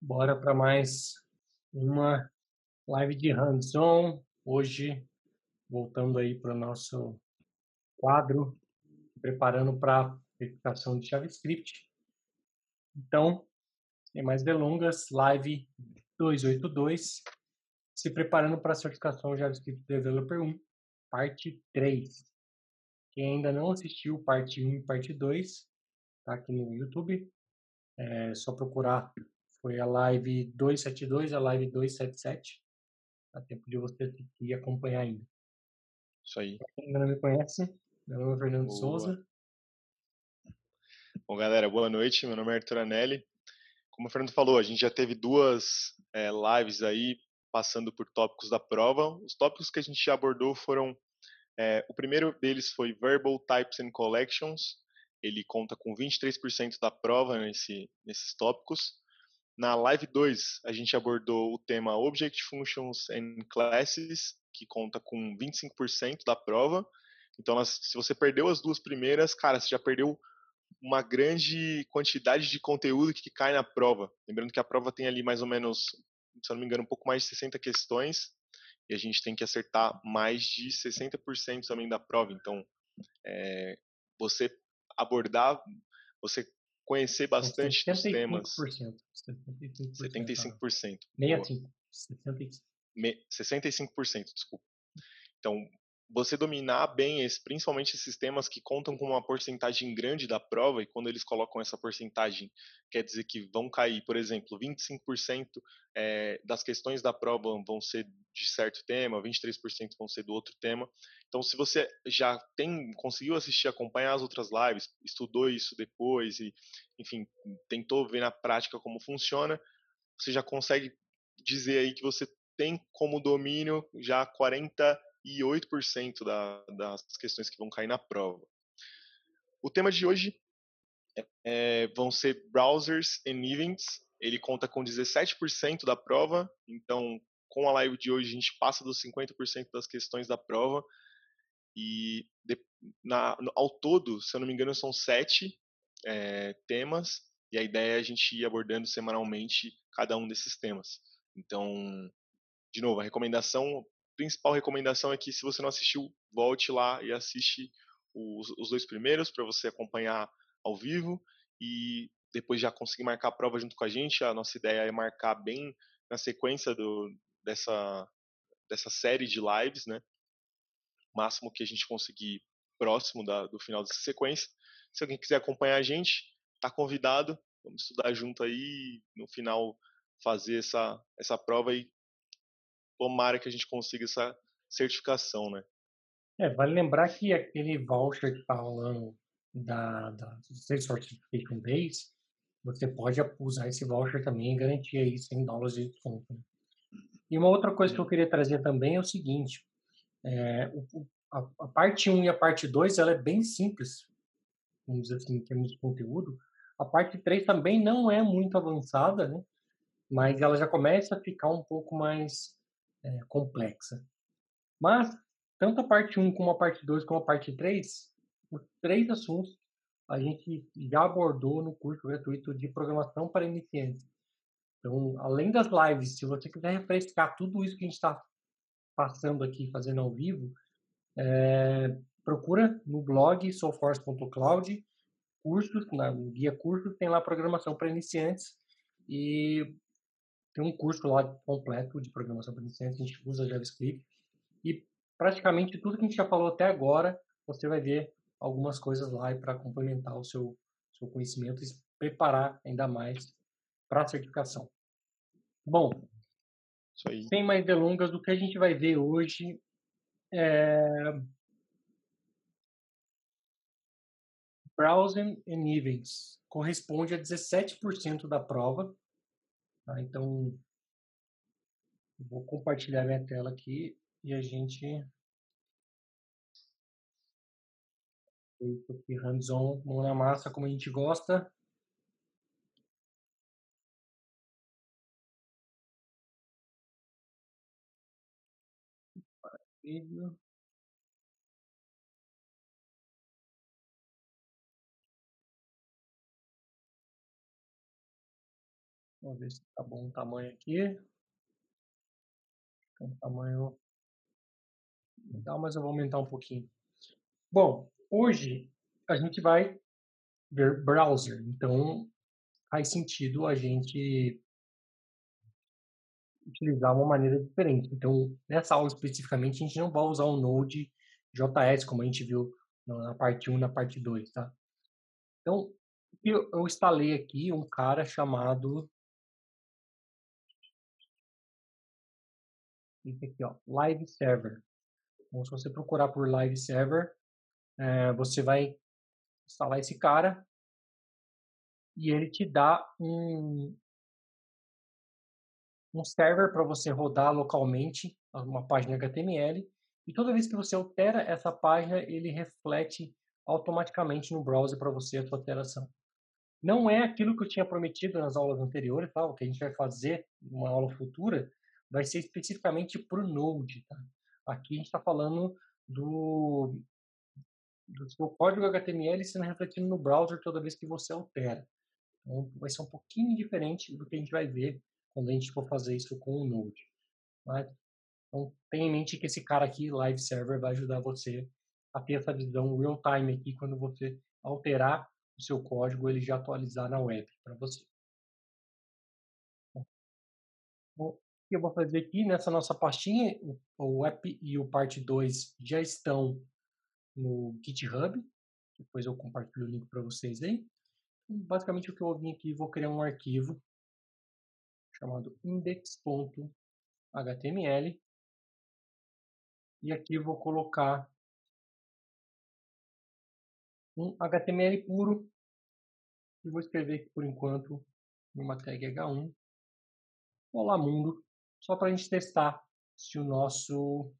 Bora para mais uma live de hands-on. Hoje, voltando aí para o nosso quadro, preparando para verificação de JavaScript. Então, sem mais delongas, live 282, se preparando para a certificação JavaScript Developer 1, parte 3. Quem ainda não assistiu parte 1 e parte 2, está aqui no YouTube. É só procurar foi a live 272, a live 277. Dá tempo de você assistir e acompanhar ainda. Isso aí. quem ainda não me conhece, meu nome é Fernando boa. Souza. Bom, galera, boa noite. Meu nome é Arthur Anelli. Como o Fernando falou, a gente já teve duas é, lives aí passando por tópicos da prova. Os tópicos que a gente já abordou foram é, o primeiro deles foi Verbal Types and Collections. Ele conta com 23% da prova nesse, nesses tópicos. Na Live 2, a gente abordou o tema Object Functions and Classes, que conta com 25% da prova. Então, se você perdeu as duas primeiras, cara, você já perdeu uma grande quantidade de conteúdo que cai na prova. Lembrando que a prova tem ali mais ou menos, se eu não me engano, um pouco mais de 60 questões, e a gente tem que acertar mais de 60% também da prova. Então, é, você abordar, você conhecer bastante 75%, dos temas. 75%. 75%. 65%. 65%, desculpa. Então, você dominar bem, esse, principalmente esses temas que contam com uma porcentagem grande da prova, e quando eles colocam essa porcentagem, quer dizer que vão cair, por exemplo, 25% é, das questões da prova vão ser de certo tema, 23% vão ser do outro tema. Então, se você já tem conseguiu assistir, acompanhar as outras lives, estudou isso depois e, enfim, tentou ver na prática como funciona, você já consegue dizer aí que você tem como domínio já 40 e 8% da, das questões que vão cair na prova. O tema de hoje é, vão ser browsers and events. Ele conta com 17% da prova, então com a live de hoje a gente passa dos 50% das questões da prova. E de, na, ao todo, se eu não me engano, são sete é, temas, e a ideia é a gente ir abordando semanalmente cada um desses temas. Então, de novo, a recomendação principal recomendação é que se você não assistiu, volte lá e assiste os, os dois primeiros para você acompanhar ao vivo e depois já conseguir marcar a prova junto com a gente. A nossa ideia é marcar bem na sequência do, dessa, dessa série de lives, né? O máximo que a gente conseguir próximo da, do final dessa sequência. Se alguém quiser acompanhar a gente, está convidado. Vamos estudar junto aí no final fazer essa, essa prova e tomara que a gente consiga essa certificação, né? É, vale lembrar que aquele voucher que está rolando da, da State Certification Days, você pode usar esse voucher também e garantir aí 100 dólares de desconto. Né? E uma outra coisa que eu queria trazer também é o seguinte, é, o, a, a, parte 1 e a parte 2, ela é bem simples, vamos dizer assim, em termos de conteúdo. A parte 3 também não é muito avançada, né? Mas ela já começa a ficar um pouco mais é, complexa. Mas, tanto a parte 1 como a parte 2 como a parte 3, os três assuntos a gente já abordou no curso gratuito de programação para iniciantes. Então, além das lives, se você quiser refrescar tudo isso que a gente está passando aqui, fazendo ao vivo, é, procura no blog soulforce.cloud, cursos, na, no guia cursos, tem lá programação para iniciantes e tem um curso lá completo de programação para iniciantes, a gente usa JavaScript. E praticamente tudo que a gente já falou até agora, você vai ver algumas coisas lá para complementar o seu, seu conhecimento e preparar ainda mais para a certificação. Bom, sem mais delongas, o que a gente vai ver hoje é Browsing and Events corresponde a 17% da prova, Tá? Então, vou compartilhar minha tela aqui e a gente feito aqui hands-on, mão na massa, como a gente gosta. Vídeo. Vamos ver se tá bom o tamanho aqui. Então, tamanho legal, mas eu vou aumentar um pouquinho. Bom, hoje a gente vai ver browser, então faz sentido a gente utilizar uma maneira diferente. Então, nessa aula especificamente, a gente não vai usar o Node JS, como a gente viu na parte 1 e na parte 2, tá? Então, eu, eu instalei aqui um cara chamado esse aqui, ó, Live Server. Então, se você procurar por Live Server, é, você vai instalar esse cara e ele te dá um, um server para você rodar localmente uma página HTML e toda vez que você altera essa página, ele reflete automaticamente no browser para você a sua alteração. Não é aquilo que eu tinha prometido nas aulas anteriores, tá? o que a gente vai fazer numa aula futura vai ser especificamente para o Node. Tá? Aqui a gente está falando do, do código HTML sendo refletido no browser toda vez que você altera. Então, vai ser um pouquinho diferente do que a gente vai ver quando a gente for fazer isso com o Node. Tá? Então, tenha em mente que esse cara aqui, Live Server, vai ajudar você a ter essa visão real-time aqui, quando você alterar o seu código, ele já atualizar na web para você. Que eu vou fazer aqui nessa nossa pastinha, o app e o parte 2 já estão no GitHub. Depois eu compartilho o link para vocês aí. Basicamente o que eu vim aqui, vou criar um arquivo chamado index.html e aqui eu vou colocar um HTML puro e vou escrever aqui por enquanto uma tag H1 Olá Mundo, só para a gente testar se o nosso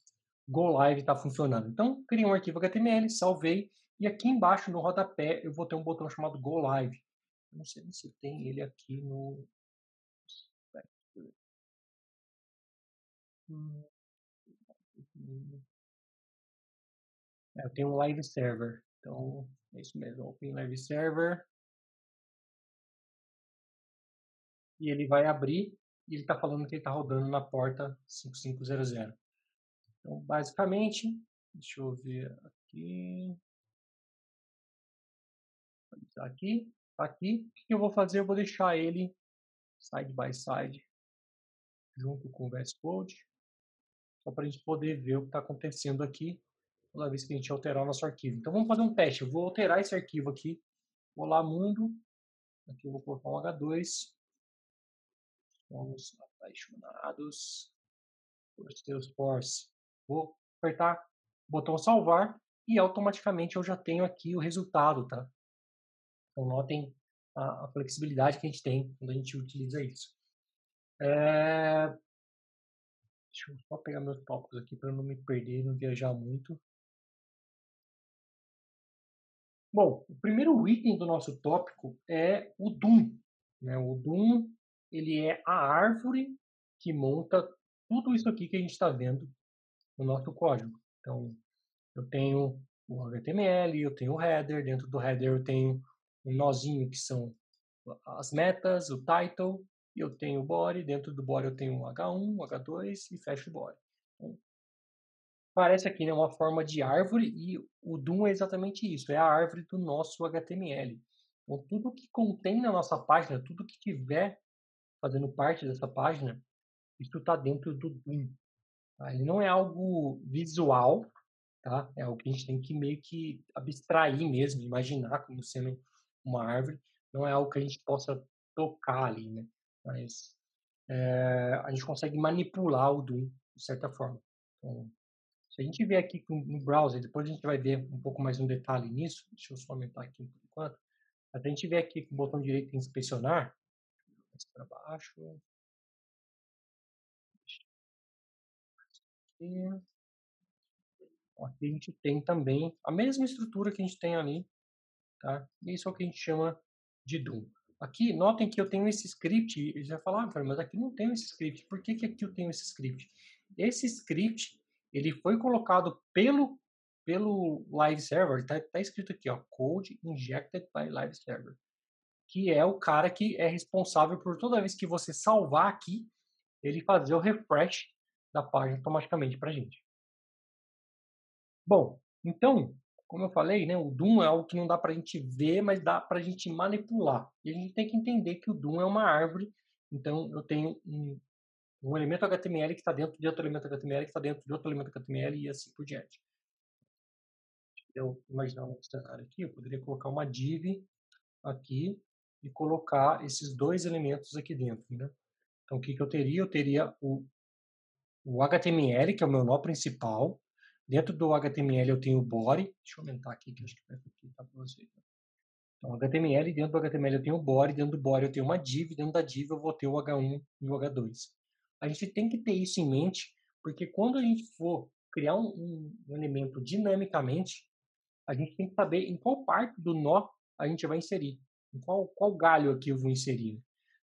Go Live está funcionando. Então, criei um arquivo HTML, salvei, e aqui embaixo no rodapé eu vou ter um botão chamado Go Live. Eu não sei se tem ele aqui no... É, eu tenho um live server, então é isso mesmo, Open Live Server. E ele vai abrir e ele está falando que ele está rodando na porta 5500. Então, basicamente, deixa eu ver aqui. Tá aqui, tá aqui. O que eu vou fazer? Eu vou deixar ele side by side junto com o VS Code, só para a gente poder ver o que está acontecendo aqui toda vez que a gente alterar o nosso arquivo. Então vamos fazer um teste. Eu vou alterar esse arquivo aqui. Vou lá mundo. Aqui eu vou colocar um H2. Somos apaixonados por Salesforce. Vou apertar o botão salvar e automaticamente eu já tenho aqui o resultado, tá? Então notem a, a flexibilidade que a gente tem quando a gente utiliza isso. É... Deixa eu só pegar meus tópicos aqui para não me perder, não viajar muito. Bom, o primeiro item do nosso tópico é o Doom. Né? O Doom ele é a árvore que monta tudo isso aqui que a gente está vendo no nosso código. Então, eu tenho o HTML, eu tenho o header, dentro do header eu tenho um nozinho que são as metas, o title, eu tenho o body, dentro do body eu tenho o H1, o H2 e fecho o body. Então, parece aqui né, uma forma de árvore e o Doom é exatamente isso, é a árvore do nosso HTML. Então, tudo que contém na nossa página, tudo que tiver fazendo parte dessa página, isso está dentro do Doom. Tá? Ele não é algo visual, tá? é algo que a gente tem que meio que abstrair mesmo, imaginar como sendo uma árvore, não é algo que a gente possa tocar ali, né? mas é, a gente consegue manipular o Doom de certa forma. Então, se a gente ver aqui no browser, depois a gente vai ver um pouco mais um detalhe nisso, deixa eu só aumentar aqui por enquanto. Até a gente ver aqui com o botão direito em inspecionar, mais para baixo. Aqui. aqui a gente tem também a mesma estrutura que a gente tem ali, tá? Isso é o que a gente chama de Doom. Aqui, notem que eu tenho esse script, eles já falaram, ah, mas aqui não tem esse script. Por que, que aqui eu tenho esse script? Esse script ele foi colocado pelo pelo live server, está tá escrito aqui, ó, code injected by live server. Que é o cara que é responsável por toda vez que você salvar aqui, ele fazer o refresh da página automaticamente para a gente. Bom, então, como eu falei, né, o Doom é algo que não dá para a gente ver, mas dá para a gente manipular. E a gente tem que entender que o Doom é uma árvore, então eu tenho um, um elemento HTML que está dentro de outro elemento HTML que está dentro de outro elemento HTML e assim por diante. Eu imaginar um cenário aqui, eu poderia colocar uma div aqui e colocar esses dois elementos aqui dentro. Né? Então, o que, que eu teria? Eu teria o, o HTML, que é o meu nó principal. Dentro do HTML eu tenho o body. Deixa eu aumentar aqui, que acho que vai ficar para vocês. Então, HTML, dentro do HTML eu tenho o body, dentro do body eu tenho uma div, dentro da div eu vou ter o H1 e o H2. A gente tem que ter isso em mente, porque quando a gente for criar um, um elemento dinamicamente, a gente tem que saber em qual parte do nó a gente vai inserir. Qual, qual galho aqui eu vou inserir?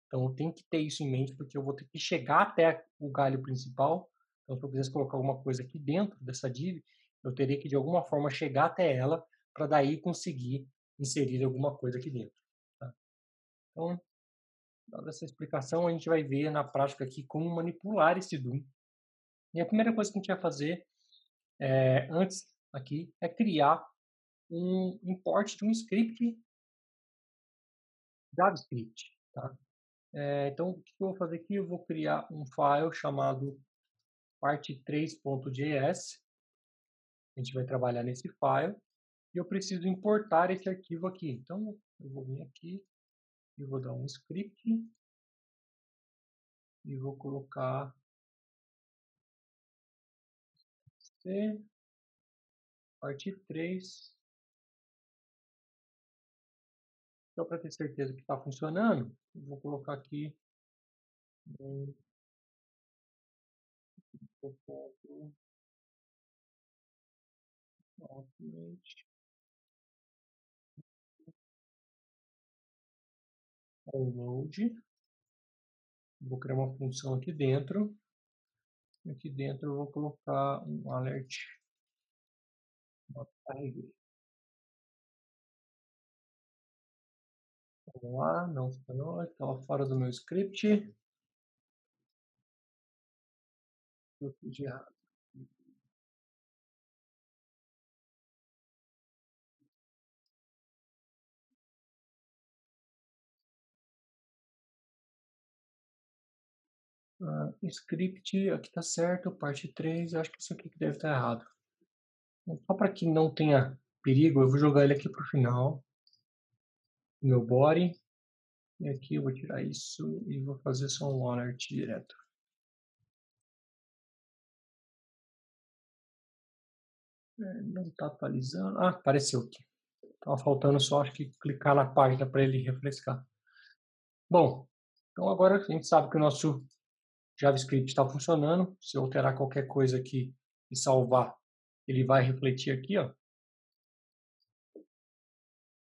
Então, eu tenho que ter isso em mente, porque eu vou ter que chegar até o galho principal. Então, se eu quisesse colocar alguma coisa aqui dentro dessa div, eu teria que, de alguma forma, chegar até ela para daí conseguir inserir alguma coisa aqui dentro. Tá? Então, dada essa explicação, a gente vai ver na prática aqui como manipular esse DOM. E a primeira coisa que a gente vai fazer é, antes aqui é criar um import de um script JavaScript. Tá? É, então, o que eu vou fazer aqui? Eu vou criar um file chamado parte3.js. A gente vai trabalhar nesse file. E eu preciso importar esse arquivo aqui. Então, eu vou vir aqui e vou dar um script. E vou colocar C, parte 3, Só para ter certeza que está funcionando, vou colocar aqui download. Vou criar uma função aqui dentro. Aqui dentro eu vou colocar um alert. Carreguei. Vamos lá, não funcionou, estava fora do meu script. Eu fiz errado. Uh, script, aqui está certo, parte 3, acho que isso aqui que deve estar errado. Só para que não tenha perigo, eu vou jogar ele aqui para o final meu body. E aqui eu vou tirar isso e vou fazer só um alert direto. É, não está atualizando. Ah, apareceu aqui. Estava faltando só, acho que clicar na página para ele refrescar. Bom, então agora a gente sabe que o nosso JavaScript está funcionando. Se eu alterar qualquer coisa aqui e salvar, ele vai refletir aqui, ó.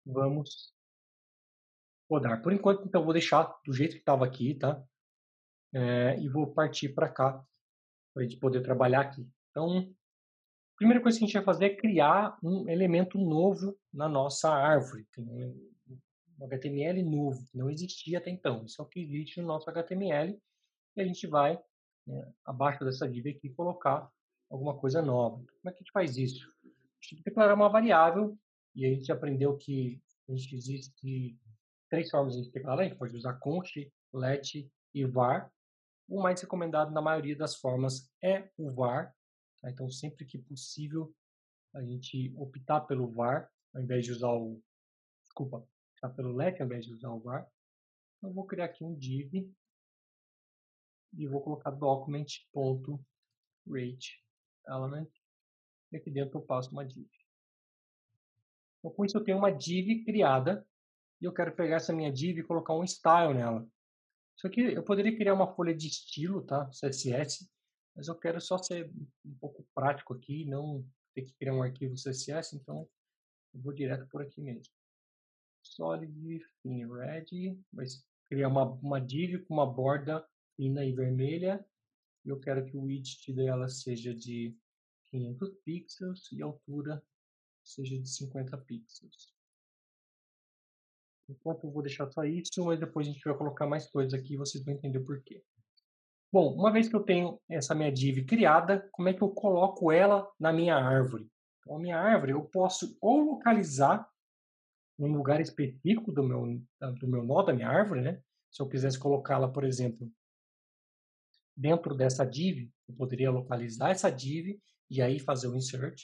Vamos rodar. Por enquanto, então, vou deixar do jeito que estava aqui, tá? É, e vou partir para cá, para a gente poder trabalhar aqui. Então, a primeira coisa que a gente vai fazer é criar um elemento novo na nossa árvore. Tem um HTML novo, que não existia até então. Isso é o que existe no nosso HTML. E a gente vai, né, abaixo dessa div aqui, colocar alguma coisa nova. Como é que a gente faz isso? A gente tem que declarar uma variável, e a gente aprendeu que a gente existe três formas de declarar, a gente pode usar const, let e var. O mais recomendado na maioria das formas é o var. Tá? Então, sempre que possível, a gente optar pelo var, ao invés de usar o... Desculpa, optar pelo let ao invés de usar o var. Então, vou criar aqui um div e vou colocar document.rate element e aqui dentro eu passo uma div. Então, com isso eu tenho uma div criada e eu quero pegar essa minha div e colocar um style nela. Isso aqui eu poderia criar uma folha de estilo, tá? CSS, mas eu quero só ser um pouco prático aqui, não ter que criar um arquivo CSS, então eu vou direto por aqui mesmo. Solid, thin red, vai criar uma, uma div com uma borda fina e vermelha, e eu quero que o width dela seja de 500 pixels e a altura seja de 50 pixels. Enquanto eu vou deixar só isso, mas depois a gente vai colocar mais coisas aqui e vocês vão entender por quê. Bom, uma vez que eu tenho essa minha div criada, como é que eu coloco ela na minha árvore? Então, a minha árvore eu posso ou localizar num lugar específico do meu, do meu nó, da minha árvore, né? Se eu quisesse colocá-la, por exemplo, dentro dessa div, eu poderia localizar essa div e aí fazer o insert.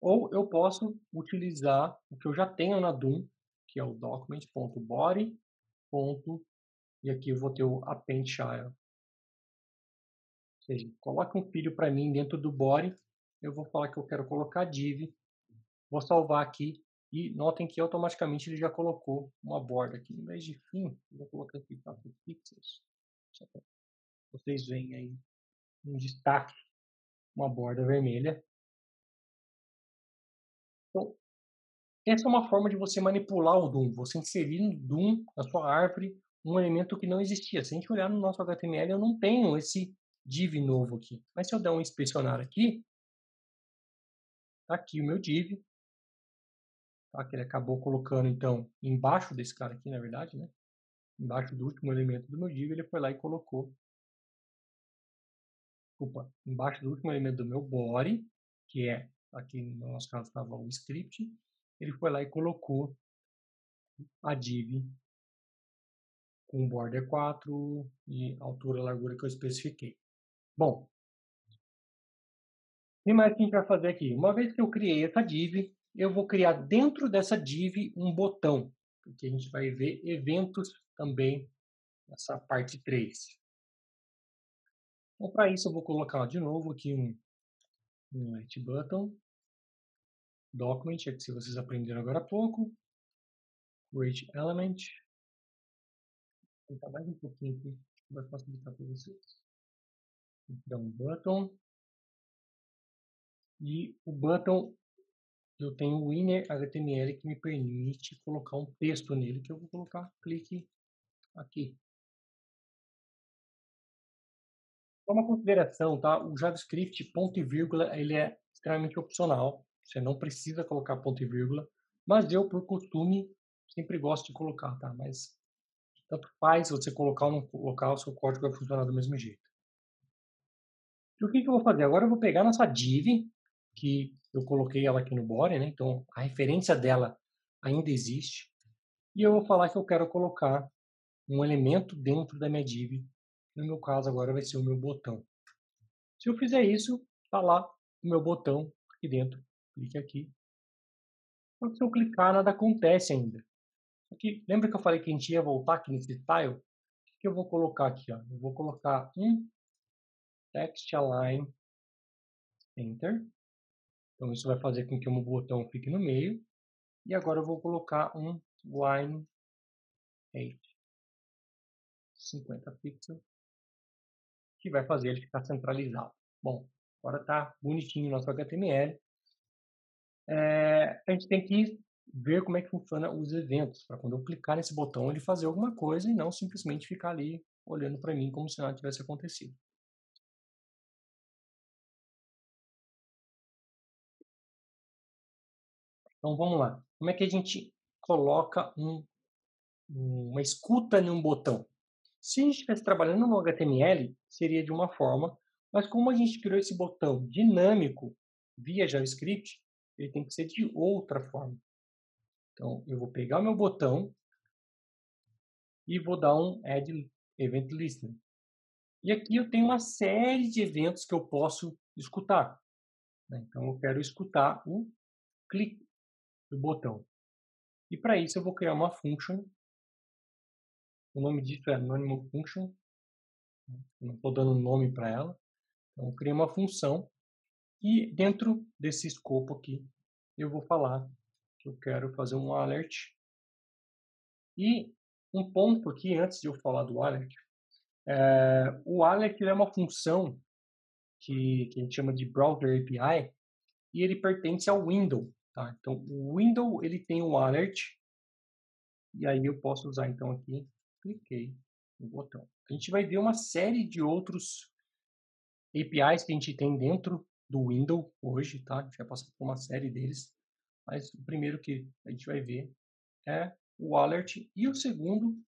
Ou eu posso utilizar o que eu já tenho na Doom, que é o document.body. E aqui eu vou ter o append child. Ou seja, coloque um filho para mim dentro do body. Eu vou falar que eu quero colocar div. Vou salvar aqui. E notem que automaticamente ele já colocou uma borda aqui. Em vez de fim, eu vou colocar aqui 4 pixels. Vocês veem aí um destaque, uma borda vermelha. Então, essa é uma forma de você manipular o Doom, você inserir no Doom, na sua árvore, um elemento que não existia. Se a gente olhar no nosso HTML, eu não tenho esse div novo aqui. Mas se eu der um inspecionar aqui, tá aqui o meu div, tá? que ele acabou colocando, então, embaixo desse cara aqui, na verdade, né? embaixo do último elemento do meu div, ele foi lá e colocou desculpa, embaixo do último elemento do meu body, que é, aqui no nosso caso estava o script, ele foi lá e colocou a div com border 4 e altura e largura que eu especifiquei. Bom, o que mais que a gente vai fazer aqui? Uma vez que eu criei essa div, eu vou criar dentro dessa div um botão, porque a gente vai ver eventos também nessa parte 3. Então, para isso, eu vou colocar de novo aqui um, um Button, Document, é que se vocês aprenderam agora há pouco, Create Element, vou tentar mais um pouquinho aqui, vai facilitar para vocês. Então, um button, e o button, eu tenho o inner HTML que me permite colocar um texto nele, que eu vou colocar clique aqui. Só uma consideração, tá? O JavaScript, ponto e vírgula, ele é extremamente opcional. Você não precisa colocar ponto e vírgula. Mas eu, por costume, sempre gosto de colocar, tá? Mas tanto faz você colocar ou não colocar, o seu código vai funcionar do mesmo jeito. E o que, que eu vou fazer? Agora eu vou pegar nossa div, que eu coloquei ela aqui no body, né? Então, a referência dela ainda existe. E eu vou falar que eu quero colocar um elemento dentro da minha div no meu caso, agora vai ser o meu botão. Se eu fizer isso, está lá o meu botão aqui dentro. Clique aqui. Que se eu clicar, nada acontece ainda. Aqui, lembra que eu falei que a gente ia voltar aqui nesse tile? O que eu vou colocar aqui? Ó? Eu vou colocar um text align enter. Então isso vai fazer com que o meu botão fique no meio. E agora eu vou colocar um line 8. 50 pixels que vai fazer ele ficar centralizado. Bom, agora está bonitinho o nosso HTML. É, a gente tem que ver como é que funciona os eventos, para quando eu clicar nesse botão ele fazer alguma coisa e não simplesmente ficar ali olhando para mim como se nada tivesse acontecido. Então vamos lá. Como é que a gente coloca um, uma escuta num botão? Se a gente estivesse trabalhando no HTML, seria de uma forma, mas como a gente criou esse botão dinâmico via JavaScript, ele tem que ser de outra forma. Então, eu vou pegar o meu botão e vou dar um Add Event Listener. E aqui eu tenho uma série de eventos que eu posso escutar. Né? Então, eu quero escutar o clique do botão. E para isso eu vou criar uma function o nome disso é Anonymous Function. Não estou dando nome para ela. Então, eu criei uma função e dentro desse escopo aqui, eu vou falar que eu quero fazer um alert. E um ponto aqui, antes de eu falar do alert, é, o alert é uma função que, que a gente chama de Browser API e ele pertence ao window. Tá? Então, o window ele tem o alert e aí eu posso usar então aqui cliquei no botão. A gente vai ver uma série de outros APIs que a gente tem dentro do Windows hoje, tá? A gente vai passar por uma série deles, mas o primeiro que a gente vai ver é o alert, e o segundo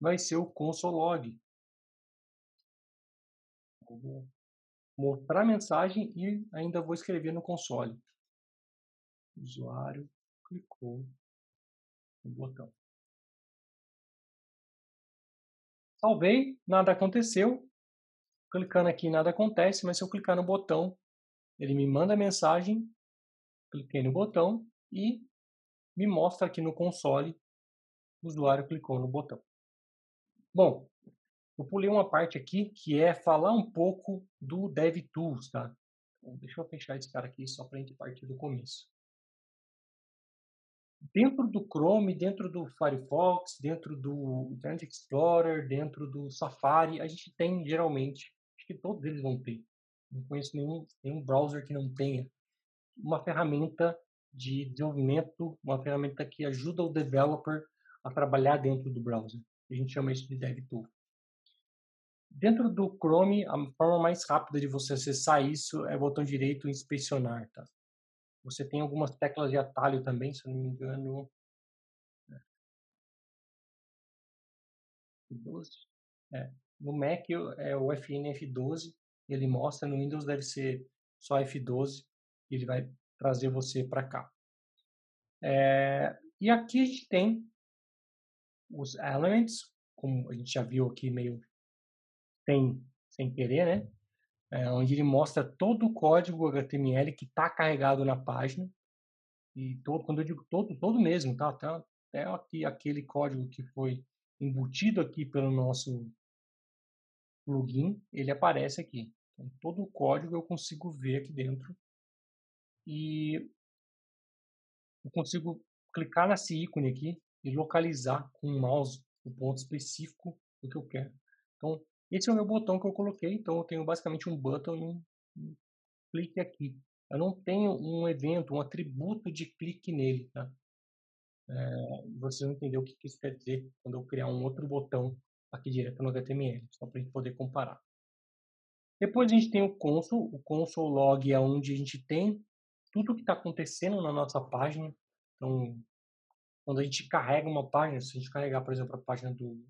vai ser o console log. vou mostrar a mensagem e ainda vou escrever no console. O usuário clicou no botão. Salvei, nada aconteceu. Clicando aqui nada acontece, mas se eu clicar no botão, ele me manda a mensagem, cliquei no botão e me mostra aqui no console o usuário clicou no botão. Bom, eu pulei uma parte aqui que é falar um pouco do DevTools, tá? Deixa eu fechar esse cara aqui só para a gente partir do começo. Dentro do Chrome, dentro do Firefox, dentro do Internet Explorer, dentro do Safari, a gente tem geralmente, acho que todos eles vão ter. Não conheço nenhum, nenhum browser que não tenha uma ferramenta de desenvolvimento, uma ferramenta que ajuda o developer a trabalhar dentro do browser. A gente chama isso de DevTool. Dentro do Chrome, a forma mais rápida de você acessar isso é o botão direito inspecionar, tá? Você tem algumas teclas de atalho também, se não me engano. 12. É. No Mac é o FN F12, ele mostra, no Windows deve ser só F12, ele vai trazer você para cá. É, e aqui a gente tem os elements, como a gente já viu aqui meio sem, sem querer, né? É, onde ele mostra todo o código HTML que está carregado na página. E todo, quando eu digo todo, todo mesmo, tá? Até, até aqui, aquele código que foi embutido aqui pelo nosso plugin, ele aparece aqui. Então, todo o código eu consigo ver aqui dentro. E eu consigo clicar nesse ícone aqui e localizar com o mouse o ponto específico do que eu quero. Então, esse é o meu botão que eu coloquei, então eu tenho basicamente um button e um, clique aqui. Eu não tenho um evento, um atributo de clique nele, tá? É, você não entendeu o que isso quer dizer quando eu criar um outro botão aqui direto no HTML, só para a gente poder comparar. Depois a gente tem o console. O console log é onde a gente tem tudo o que está acontecendo na nossa página. Então, quando a gente carrega uma página, se a gente carregar, por exemplo, a página do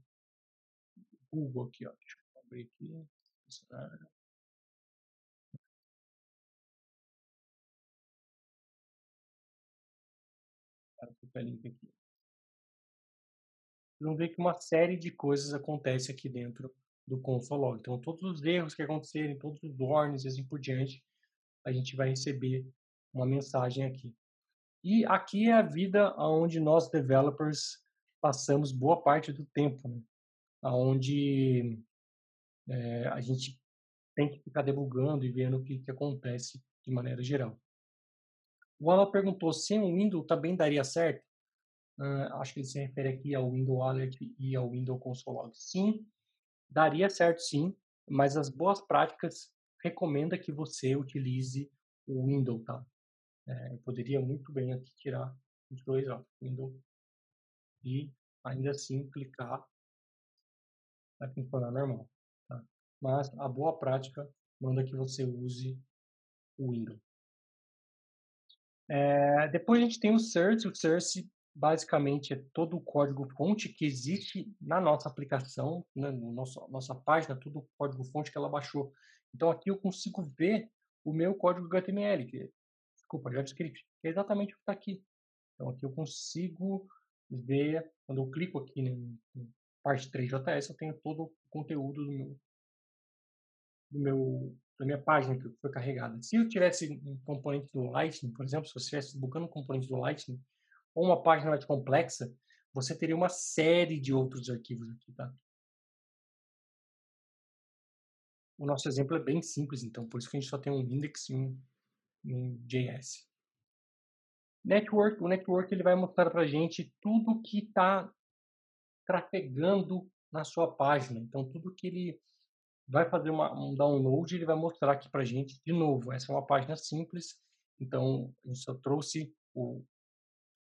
Google aqui, ó, deixa eu abrir aqui, aqui. Vocês vão ver que uma série de coisas acontece aqui dentro do console log. Então, todos os erros que acontecerem, todos os warnings e assim por diante, a gente vai receber uma mensagem aqui. E aqui é a vida onde nós developers passamos boa parte do tempo, né? onde é, a gente tem que ficar debugando e vendo o que, que acontece de maneira geral. O Alan perguntou se o Windows também daria certo. Uh, acho que ele se refere aqui ao Windows Alert e ao Windows Console Log. Sim, daria certo sim, mas as boas práticas recomenda que você utilize o Windows, tá? É, eu poderia muito bem aqui tirar os dois, ó, Windows, e ainda assim clicar vai funcionar normal. Tá? Mas a boa prática manda que você use o Windows. É, depois a gente tem o Search. O Search basicamente é todo o código-fonte que existe na nossa aplicação, né, no nosso, nossa página, todo o código-fonte que ela baixou. Então aqui eu consigo ver o meu código HTML, que, desculpa, JavaScript, que é exatamente o que está aqui. Então aqui eu consigo ver, quando eu clico aqui né, parte 3JS, eu tenho todo o conteúdo do meu, do meu, da minha página que foi carregada. Se eu tivesse um componente do Lightning, por exemplo, se eu estivesse buscando um componente do Lightning, ou uma página mais complexa, você teria uma série de outros arquivos aqui, tá? O nosso exemplo é bem simples, então, por isso que a gente só tem um index e um, um JS. Network, o network ele vai mostrar para a gente tudo que está trafegando na sua página. Então, tudo que ele vai fazer uma, um download, ele vai mostrar aqui para a gente de novo. Essa é uma página simples, então eu só trouxe o,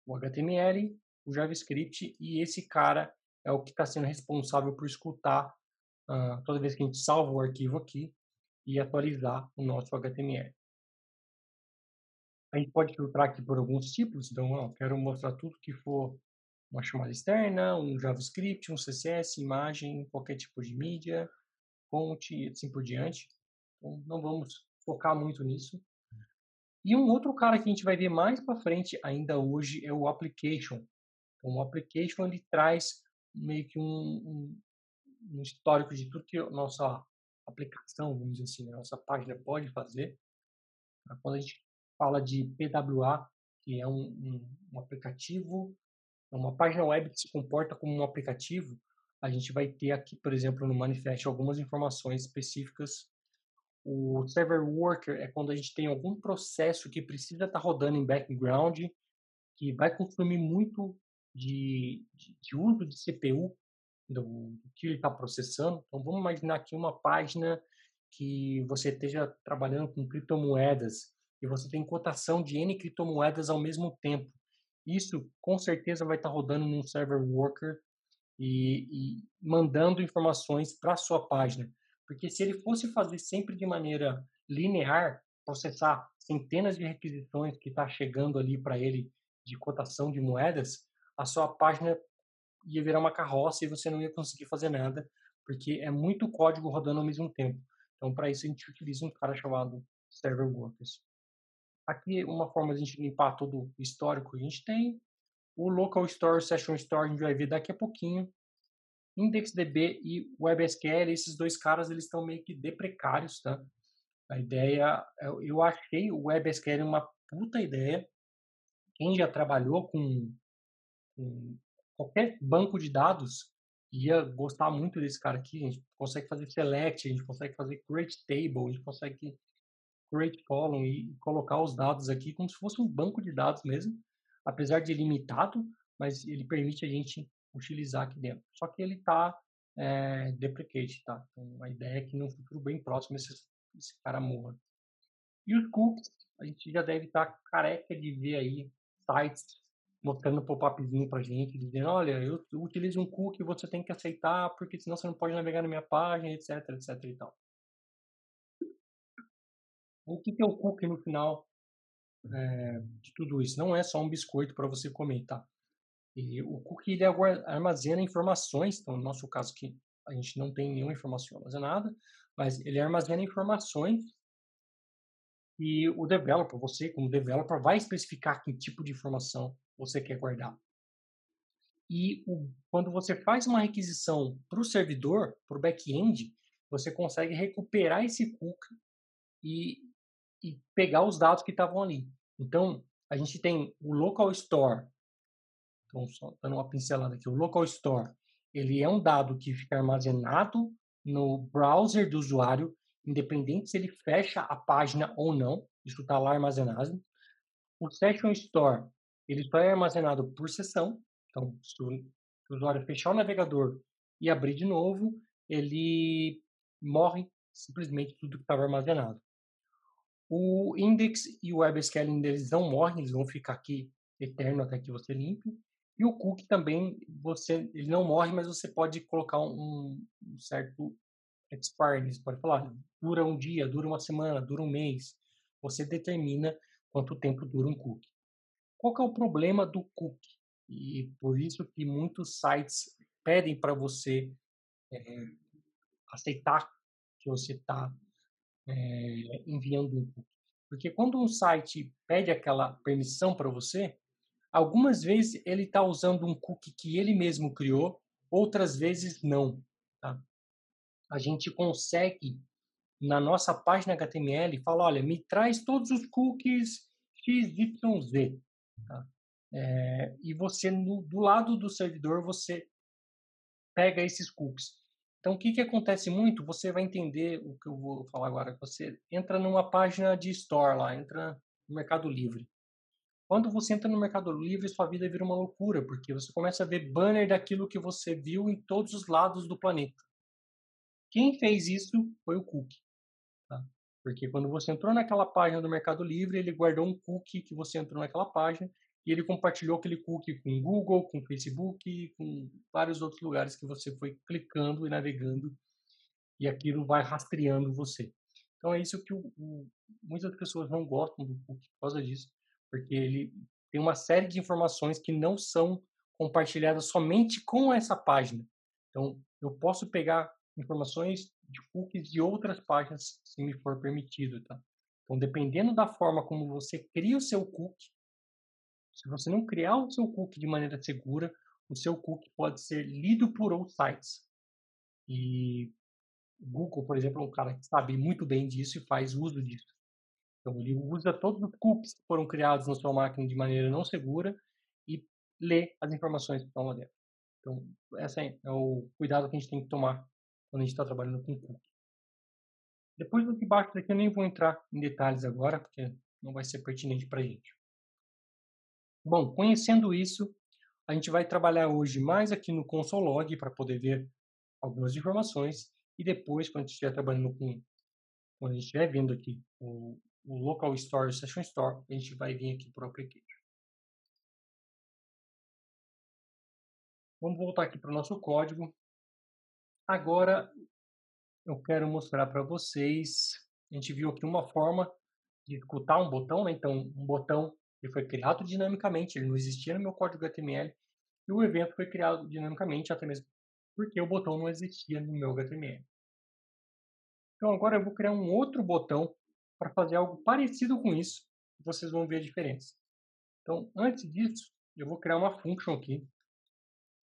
o HTML, o JavaScript e esse cara é o que está sendo responsável por escutar uh, toda vez que a gente salva o arquivo aqui e atualizar o nosso HTML. A gente pode filtrar aqui por alguns tipos, então, ó, quero mostrar tudo que for uma chamada externa, um JavaScript, um CSS, imagem, qualquer tipo de mídia, fonte e assim por diante. Então, não vamos focar muito nisso. E um outro cara que a gente vai ver mais para frente ainda hoje é o application. Então, o application ele traz meio que um, um, histórico de tudo que a nossa aplicação, vamos dizer assim, a nossa página pode fazer. Quando a gente fala de PWA, que é um, um, um aplicativo, uma página web que se comporta como um aplicativo, a gente vai ter aqui, por exemplo, no manifest algumas informações específicas. O server worker é quando a gente tem algum processo que precisa estar tá rodando em background, que vai consumir muito de, de, de uso de CPU do, do que ele está processando. Então, vamos imaginar aqui uma página que você esteja trabalhando com criptomoedas e você tem cotação de N criptomoedas ao mesmo tempo. Isso, com certeza, vai estar tá rodando num server worker e, e mandando informações para a sua página. Porque se ele fosse fazer sempre de maneira linear, processar centenas de requisições que está chegando ali para ele de cotação de moedas, a sua página ia virar uma carroça e você não ia conseguir fazer nada, porque é muito código rodando ao mesmo tempo. Então, para isso, a gente utiliza um cara chamado Server Workers. Aqui, uma forma de a gente limpar todo o histórico que a gente tem. O Local Store, Session Store, a gente vai ver daqui a pouquinho. IndexDB e WebSQL, esses dois caras, eles estão meio que deprecários, tá? A ideia, eu achei o WebSQL uma puta ideia. Quem já trabalhou com, com qualquer banco de dados ia gostar muito desse cara aqui. A gente consegue fazer select, a gente consegue fazer create table, a gente consegue create column e colocar os dados aqui como se fosse um banco de dados mesmo, apesar de limitado, mas ele permite a gente utilizar aqui dentro. Só que ele está é, deprecate, tá? Então a ideia é que no futuro bem próximo esse, esse cara morra. E os cookies, a gente já deve estar tá careca de ver aí sites mostrando pop-upzinho pra gente, dizendo, olha, eu, utilizo um cookie, você tem que aceitar, porque senão você não pode navegar na minha página, etc, etc e tal. O que é o cookie no final é, de tudo isso? Não é só um biscoito para você comer, tá? E o cookie ele armazena informações, então no nosso caso aqui a gente não tem nenhuma informação armazenada, mas ele armazena informações e o developer, você como developer, vai especificar que tipo de informação você quer guardar. E o, quando você faz uma requisição para o servidor, para o back-end, você consegue recuperar esse cookie e, e pegar os dados que estavam ali. Então, a gente tem o local store. Então, só dando uma pincelada aqui. O local store, ele é um dado que fica armazenado no browser do usuário, independente se ele fecha a página ou não. Isso está lá armazenado. O session store, ele só é armazenado por sessão. Então, se o usuário fechar o navegador e abrir de novo, ele morre simplesmente tudo que estava armazenado. O index e o WebScaling deles não morrem, eles vão ficar aqui eterno até que você limpe. E o cookie também, você, ele não morre, mas você pode colocar um, um certo expiry, você pode falar, dura um dia, dura uma semana, dura um mês. Você determina quanto tempo dura um cookie. Qual que é o problema do cookie? E por isso que muitos sites pedem para você é, aceitar que você está é, eh, enviando um cookie. Porque quando um site pede aquela permissão para você, algumas vezes ele está usando um cookie que ele mesmo criou, outras vezes não. Tá? A gente consegue, na nossa página HTML, falar, olha, me traz todos os cookies XYZ. Tá? É, e você, no, do lado do servidor, você pega esses cookies. Então, o que, que acontece muito? Você vai entender o que eu vou falar agora. Você entra numa página de store lá, entra no Mercado Livre. Quando você entra no Mercado Livre, sua vida vira uma loucura, porque você começa a ver banner daquilo que você viu em todos os lados do planeta. Quem fez isso foi o cookie. Tá? Porque quando você entrou naquela página do Mercado Livre, ele guardou um cookie que você entrou naquela página e ele compartilhou aquele cookie com Google, com Facebook, com vários outros lugares que você foi clicando e navegando e aquilo vai rastreando você. Então é isso que o, o, muitas pessoas não gostam do cookie por causa disso, porque ele tem uma série de informações que não são compartilhadas somente com essa página. Então, eu posso pegar informações de cookies de outras páginas, se me for permitido, tá? Então, dependendo da forma como você cria o seu cookie, se você não criar o seu cookie de maneira segura, o seu cookie pode ser lido por outros sites. E Google, por exemplo, é um cara que sabe muito bem disso e faz uso disso. Então, ele usa todos os cookies que foram criados na sua máquina de maneira não segura e lê as informações que estão lá dentro. Então, esse é o cuidado que a gente tem que tomar quando a gente está trabalhando com cookie. Depois do que baixo daqui, eu nem vou entrar em detalhes agora, porque não vai ser pertinente para a gente. Bom, conhecendo isso, a gente vai trabalhar hoje mais aqui no console log para poder ver algumas informações e depois, quando a gente estiver trabalhando com, quando a gente estiver vendo aqui o, o local store, o session store, a gente vai vir aqui para o application. Vamos voltar aqui para o nosso código. Agora, eu quero mostrar para vocês, a gente viu aqui uma forma de executar um botão, né? então um botão ele foi criado dinamicamente, ele não existia no meu código HTML, e o evento foi criado dinamicamente, até mesmo porque o botão não existia no meu HTML. Então agora eu vou criar um outro botão para fazer algo parecido com isso, vocês vão ver a diferença. Então, antes disso, eu vou criar uma function aqui.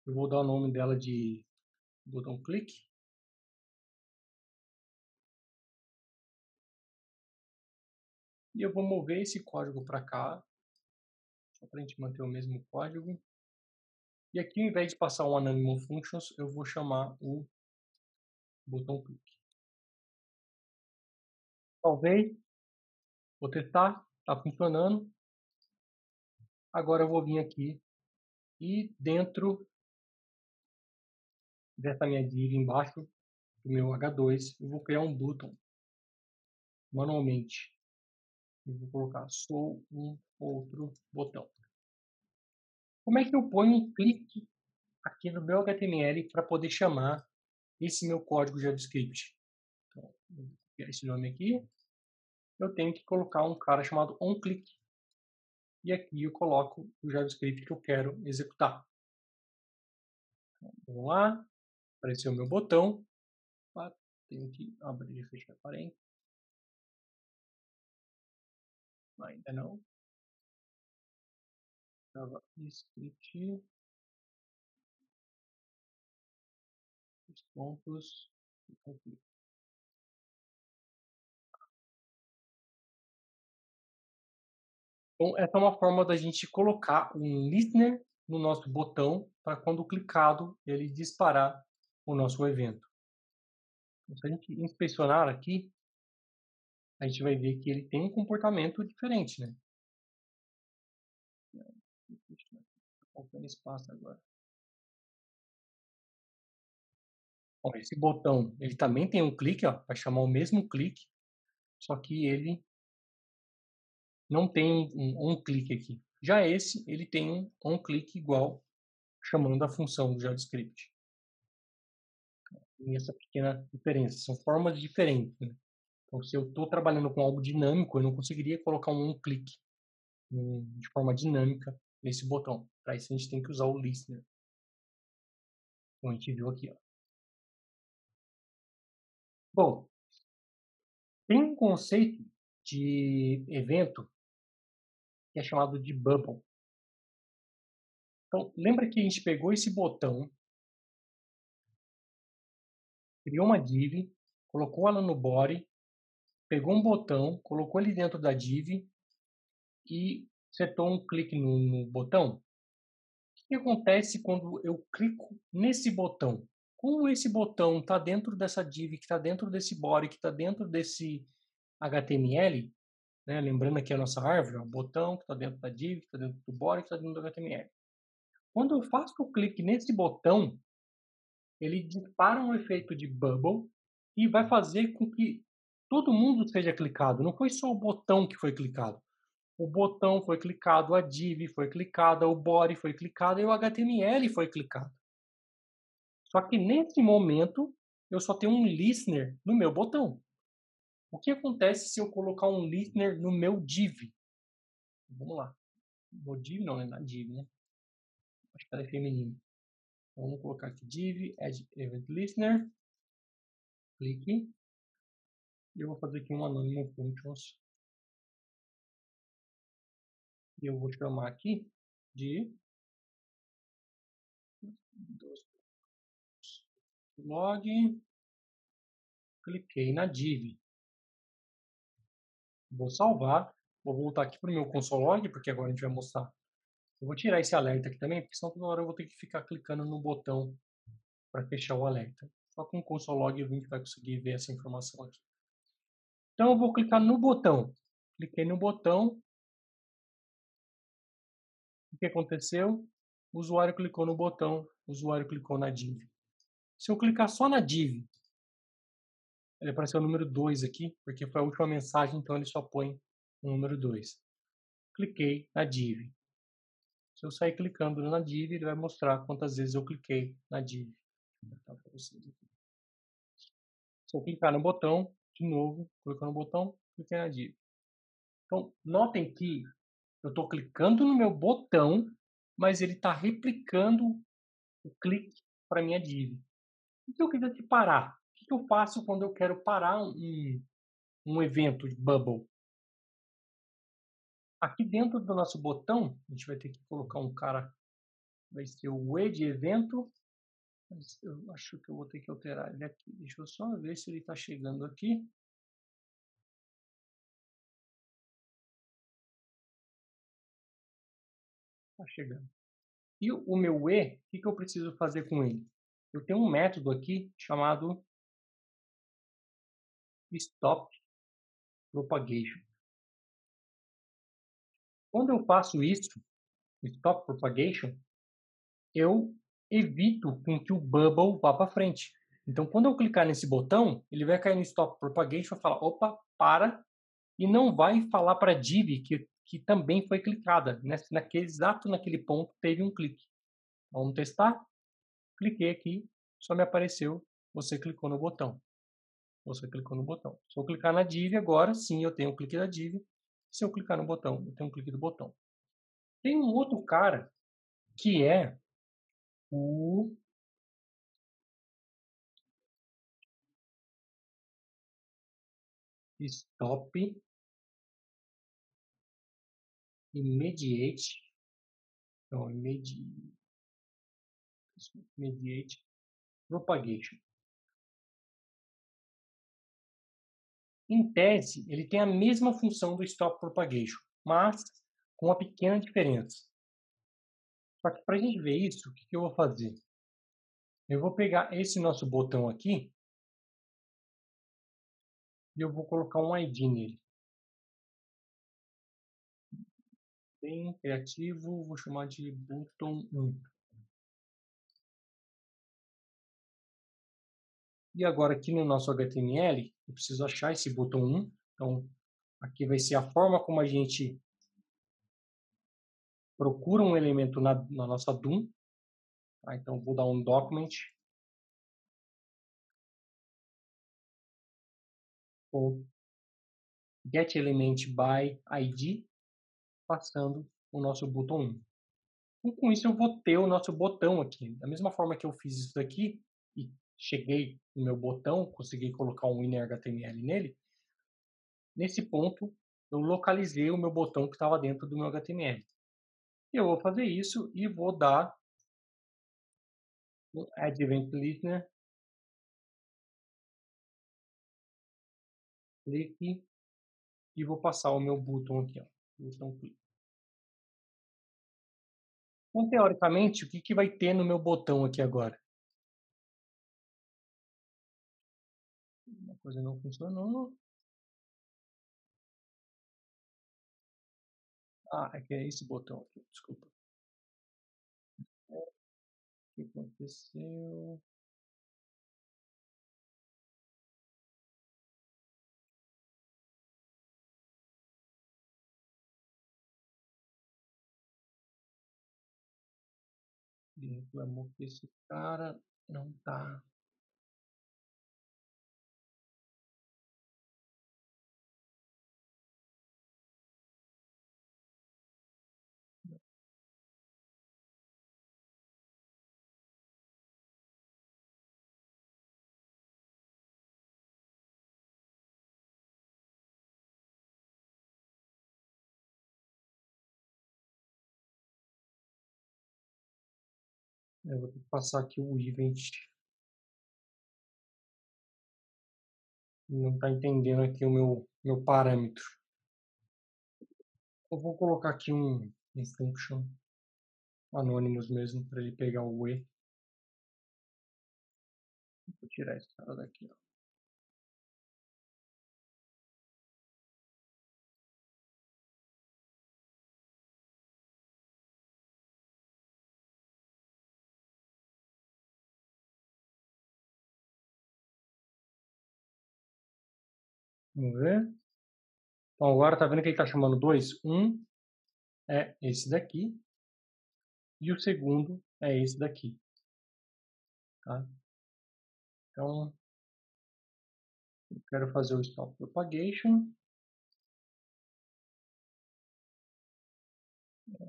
Eu vou dar o nome dela de botão clique. E eu vou mover esse código para cá, só para a gente manter o mesmo código. E aqui, ao invés de passar um Anonymous Functions, eu vou chamar o botão clique. Talvez, vou testar, está funcionando. Agora eu vou vir aqui e dentro dessa minha div embaixo do meu H2, eu vou criar um button manualmente. Eu vou colocar sou um outro botão. Como é que eu ponho um clique aqui no meu HTML para poder chamar esse meu código JavaScript? Então, vou copiar esse nome aqui. Eu tenho que colocar um cara chamado onClick. E aqui eu coloco o JavaScript que eu quero executar. Então, vamos lá. Apareceu o meu botão. Tenho que abrir e fechar parênteses. Ainda não. JavaScript. Os pontos. Então, essa é uma forma da gente colocar um listener no nosso botão para quando clicado ele disparar o nosso evento. Se a gente inspecionar aqui, a gente vai ver que ele tem um comportamento diferente, né? Espaço agora. Bom, esse botão, ele também tem um clique, ó, para chamar o mesmo clique, só que ele não tem um, um aqui. Já esse, ele tem um, clique igual, chamando a função do JavaScript. Tem essa pequena diferença, são formas diferentes. Né? Então, se eu estou trabalhando com algo dinâmico, eu não conseguiria colocar um, um, de forma dinâmica nesse botão. Para isso, a gente tem que usar o listener. Como a gente viu aqui. Ó. Bom, tem um conceito de evento que é chamado de bubble. Então, lembra que a gente pegou esse botão, criou uma div, colocou ela no body, pegou um botão, colocou ele dentro da div e setou um clique no, no botão. O que acontece quando eu clico nesse botão? Como esse botão está dentro dessa div, que está dentro desse body, que está dentro desse HTML, né? lembrando aqui a nossa árvore, o botão que está dentro da div, que está dentro do body, que está dentro do HTML. Quando eu faço o clique nesse botão, ele dispara um efeito de bubble e vai fazer com que todo mundo seja clicado. Não foi só o botão que foi clicado. O botão foi clicado, a div foi clicada, o body foi clicado e o HTML foi clicado. Só que nesse momento eu só tenho um listener no meu botão. O que acontece se eu colocar um listener no meu div? Vamos lá. No div não, é na div, né? Acho que ela é feminina. Então, vamos colocar aqui div, add event listener. Clique. E eu vou fazer aqui um anônimo functions. E eu vou chamar aqui de log, cliquei na div. Vou salvar, vou voltar aqui para o meu log, porque agora a gente vai mostrar. Eu vou tirar esse alerta aqui também, porque senão toda hora eu vou ter que ficar clicando no botão para fechar o alerta. Só com o console log a gente vai conseguir ver essa informação aqui. Então eu vou clicar no botão. Cliquei no botão. O que aconteceu? O usuário clicou no botão, o usuário clicou na div. Se eu clicar só na div, ele apareceu o número 2 aqui, porque foi a última mensagem, então ele só põe o número 2. Cliquei na div. Se eu sair clicando na div, ele vai mostrar quantas vezes eu cliquei na div. Se eu clicar no botão, de novo, clicando no botão, cliquei na div. Então, notem que eu estou clicando no meu botão, mas ele está replicando o clique para minha div. E se eu quiser te parar? O que eu faço quando eu quero parar um, um evento de Bubble? Aqui dentro do nosso botão, a gente vai ter que colocar um cara, vai ser o E de evento. Eu acho que eu vou ter que alterar ele aqui. Deixa eu só ver se ele está chegando aqui. Está chegando. E o meu E, o que, que eu preciso fazer com ele? eu tenho um método aqui chamado stop propagation. Quando eu faço isso, stop propagation, eu evito com que o bubble vá para frente. Então, quando eu clicar nesse botão, ele vai cair no stop propagation e falar, opa, para, e não vai falar para a div que, que também foi clicada. Nesse, naquele, exato naquele ponto teve um clique. Vamos testar? cliquei aqui, só me apareceu, você clicou no botão. Você clicou no botão. Se eu clicar na div agora, sim, eu tenho um clique da div. Se eu clicar no botão, eu tenho um clique do botão. Tem um outro cara que é o stop immediate então immediate mediate propagation. Em tese, ele tem a mesma função do stop propagation, mas com uma pequena diferença. Só que para a gente ver isso, o que, eu vou fazer? Eu vou pegar esse nosso botão aqui e eu vou colocar um ID nele. Bem criativo, vou chamar de button 1. E agora aqui no nosso HTML, eu preciso achar esse botão 1. Então, aqui vai ser a forma como a gente procura um elemento na, na nossa DOM. Tá? Então, vou dar um document. Ou get element by ID, passando o nosso botão 1. Então, com isso, eu vou ter o nosso botão aqui. Da mesma forma que eu fiz isso daqui, cheguei no meu botão, consegui colocar um inner HTML nele, nesse ponto eu localizei o meu botão que estava dentro do meu HTML. Eu vou fazer isso e vou dar um add event listener clique e vou passar o meu botão aqui, ó, botão clique. Então, teoricamente, o que, que vai ter no meu botão aqui agora? Coisa não funcionou. Ah, é que é esse botão aqui, desculpa. O que aconteceu? Ele reclamou que esse cara não tá Eu vou ter que passar aqui o event. Não está entendendo aqui o meu, meu parâmetro. Eu vou colocar aqui um, um function anônimos mesmo para ele pegar o E. Vou tirar esse cara daqui. Ó. Vamos ver. Então, agora tá vendo que ele está chamando dois? Um é esse daqui. E o segundo é esse daqui. Tá? Então, eu quero fazer o stop propagation.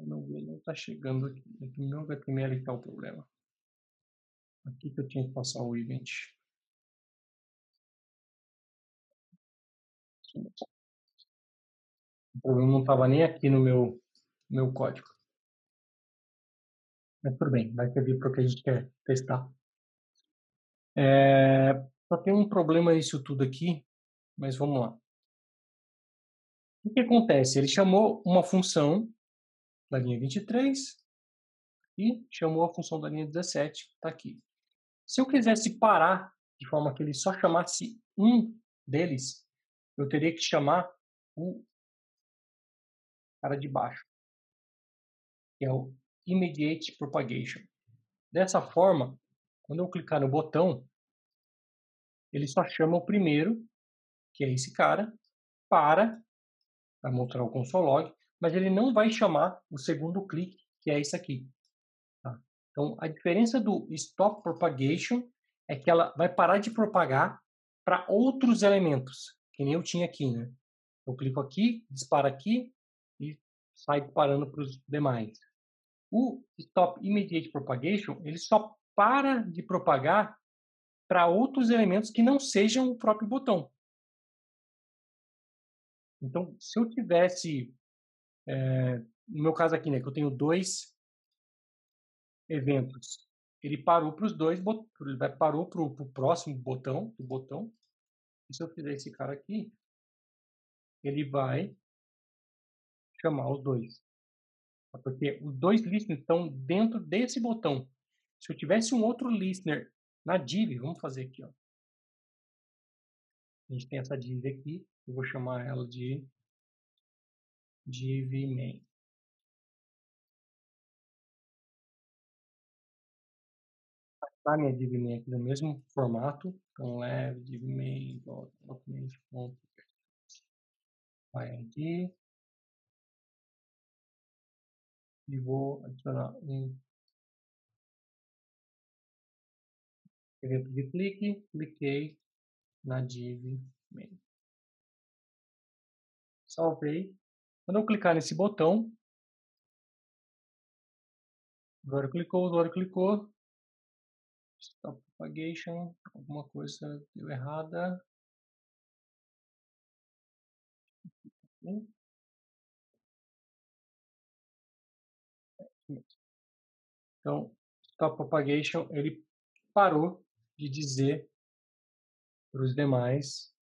Não está chegando aqui. Aqui no meu HTML está o problema. Aqui que eu tinha que passar o event. O problema não estava nem aqui no meu, meu código. Mas tudo bem, vai servir para o que a gente quer testar. É, só tem um problema isso tudo aqui, mas vamos lá. O que acontece? Ele chamou uma função da linha 23 e chamou a função da linha 17, que está aqui. Se eu quisesse parar de forma que ele só chamasse um deles, eu teria que chamar o cara de baixo, que é o Immediate Propagation. Dessa forma, quando eu clicar no botão, ele só chama o primeiro, que é esse cara, para, para mostrar o console log, mas ele não vai chamar o segundo clique, que é esse aqui. Tá? Então, a diferença do Stop Propagation é que ela vai parar de propagar para outros elementos que nem eu tinha aqui, né? Eu clico aqui, dispara aqui e sai disparando para os demais. O Stop Immediate Propagation, ele só para de propagar para outros elementos que não sejam o próprio botão. Então, se eu tivesse, é, no meu caso aqui, né, que eu tenho dois eventos, ele parou para os dois, ele parou para o próximo botão, do botão, e se eu fizer esse cara aqui, ele vai chamar os dois. Porque os dois listeners estão dentro desse botão. Se eu tivesse um outro listener na div, vamos fazer aqui, ó. A gente tem essa div aqui, eu vou chamar ela de div main. Tá minha div main aqui no mesmo formato, então main document vai aqui e vou adicionar um evento de clique, cliquei na div main. Salvei. Quando eu clicar nesse botão, o usuário clicou, o usuário clicou, stop propagation, alguma coisa deu errada. Então, stop propagation, ele parou de dizer para os demais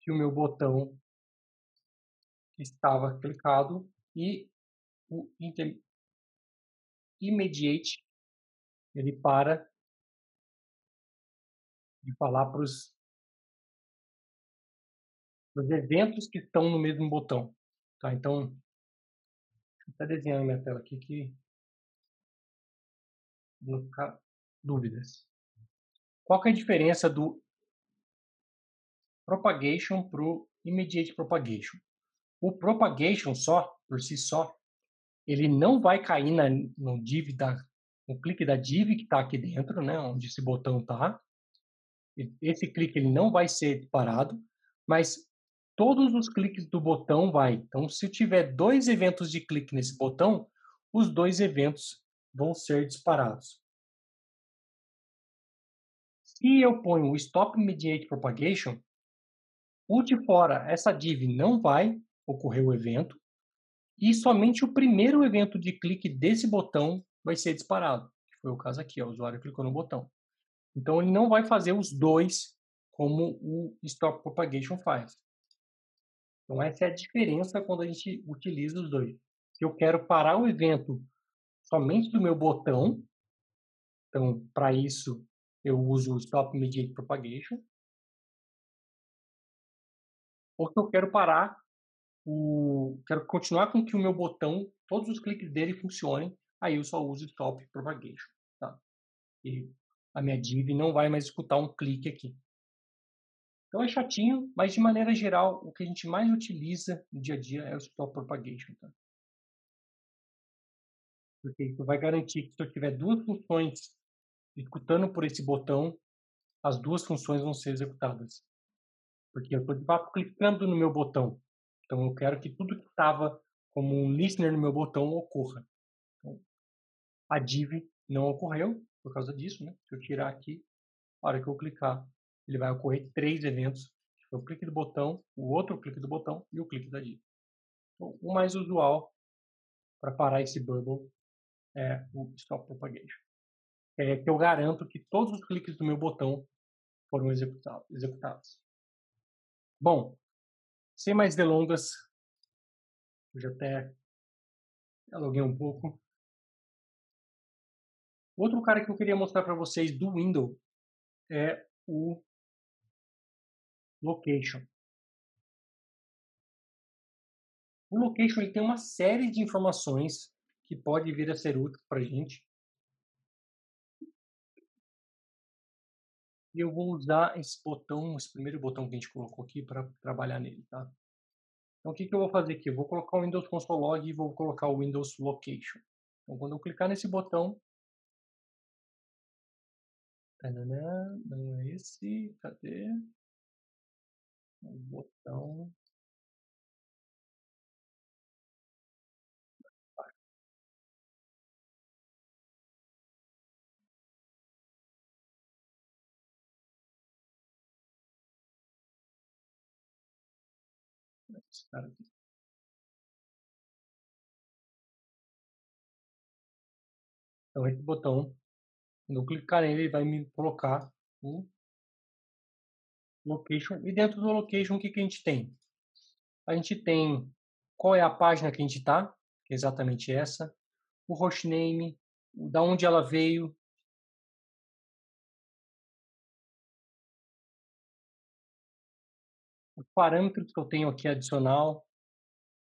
que o meu botão estava clicado e o immediate ele para de falar para os, os eventos que estão no mesmo botão. Tá? Então, até desenhar minha tela aqui que não ficar dúvidas. Qual que é a diferença do propagation para o immediate propagation? O propagation só, por si só, ele não vai cair na, no div no clique da div que está aqui dentro, né, onde esse botão está. Esse clique ele não vai ser parado, mas todos os cliques do botão vai. Então, se tiver dois eventos de clique nesse botão, os dois eventos vão ser disparados. Se eu ponho o Stop Immediate Propagation, o de fora, essa div não vai ocorrer o evento, e somente o primeiro evento de clique desse botão vai ser disparado. Foi o caso aqui, ó, o usuário clicou no botão. Então, ele não vai fazer os dois como o Stop Propagation faz. Então, essa é a diferença quando a gente utiliza os dois. Se eu quero parar o evento somente do meu botão, então, para isso, eu uso o Stop Immediate Propagation. Ou se eu quero parar, o, quero continuar com que o meu botão, todos os cliques dele funcionem, aí eu só uso Stop Propagation. Tá? E a minha div não vai mais escutar um clique aqui. Então é chatinho, mas de maneira geral, o que a gente mais utiliza no dia a dia é o Stop Propagation. Tá? Porque isso vai garantir que se eu tiver duas funções executando por esse botão, as duas funções vão ser executadas. Porque eu estou de fato clicando no meu botão. Então eu quero que tudo que estava como um listener no meu botão ocorra. A div não ocorreu por causa disso. Né? Se eu tirar aqui, a hora que eu clicar, ele vai ocorrer três eventos. O clique do botão, o outro clique do botão e o clique da div. Então, o mais usual para parar esse bubble é o Stop Propagation é que eu garanto que todos os cliques do meu botão foram executados. Bom, sem mais delongas, eu já até aluguei um pouco. Outro cara que eu queria mostrar para vocês do Windows é o Location. O Location ele tem uma série de informações que pode vir a ser útil para a gente. E eu vou usar esse botão, esse primeiro botão que a gente colocou aqui para trabalhar nele, tá? Então, o que, que eu vou fazer aqui? Eu vou colocar o Windows Console Log e vou colocar o Windows Location. Então, quando eu clicar nesse botão... não é esse, cadê? O botão... esse cara aqui. Então, esse botão, quando eu clicar nele, ele vai me colocar o location. E dentro do location, o que, que a gente tem? A gente tem qual é a página que a gente está, que é exatamente essa, o hostname, da onde ela veio, os parâmetros que eu tenho aqui adicional.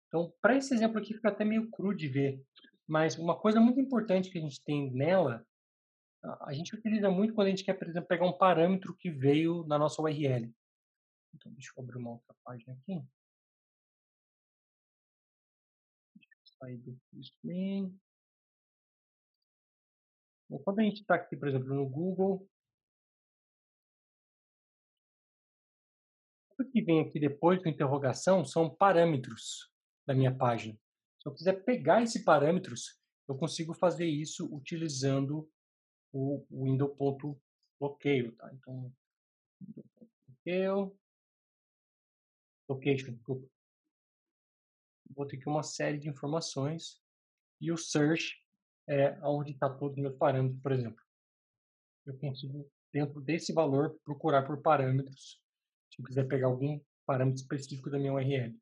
Então, para esse exemplo aqui fica até meio cru de ver, mas uma coisa muito importante que a gente tem nela, a gente utiliza muito quando a gente quer, por exemplo, pegar um parâmetro que veio na nossa URL. Então, deixa eu abrir uma outra página aqui. Deixa eu sair do screen. Quando a gente está aqui, por exemplo, no Google, Tudo que vem aqui depois da interrogação são parâmetros da minha página. Se eu quiser pegar esses parâmetros, eu consigo fazer isso utilizando o window.bloqueio. Tá? Então, bloqueio, location, desculpa. Vou ter aqui uma série de informações e o search é onde está todos os meus parâmetros, por exemplo. Eu consigo, dentro desse valor, procurar por parâmetros se eu quiser pegar algum parâmetro específico da minha URL.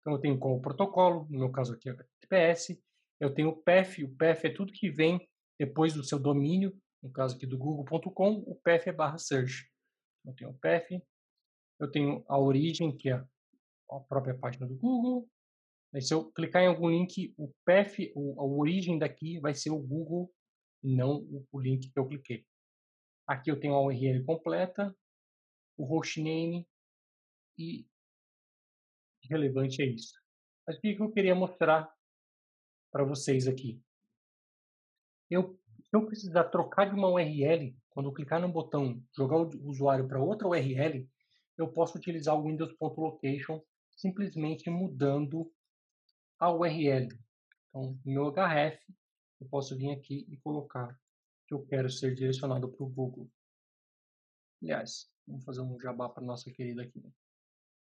Então, eu tenho como protocolo, no meu caso aqui é HTTPS, eu tenho o PAF, o PAF é tudo que vem depois do seu domínio, no caso aqui do google.com, o PAF é barra search. Eu tenho o PAF, eu tenho a origem, que é a própria página do Google. Aí, se eu clicar em algum link, o path, a origem daqui vai ser o Google, não o link que eu cliquei. Aqui eu tenho a URL completa, o hostname e relevante é isso. Mas o que eu queria mostrar para vocês aqui? Eu, se eu precisar trocar de uma URL, quando eu clicar no botão jogar o usuário para outra URL, eu posso utilizar o Windows.location simplesmente mudando a URL. Então, no href, eu posso vir aqui e colocar que eu quero ser direcionado para o Google. Aliás, Vamos fazer um jabá para nossa querida aqui. Né?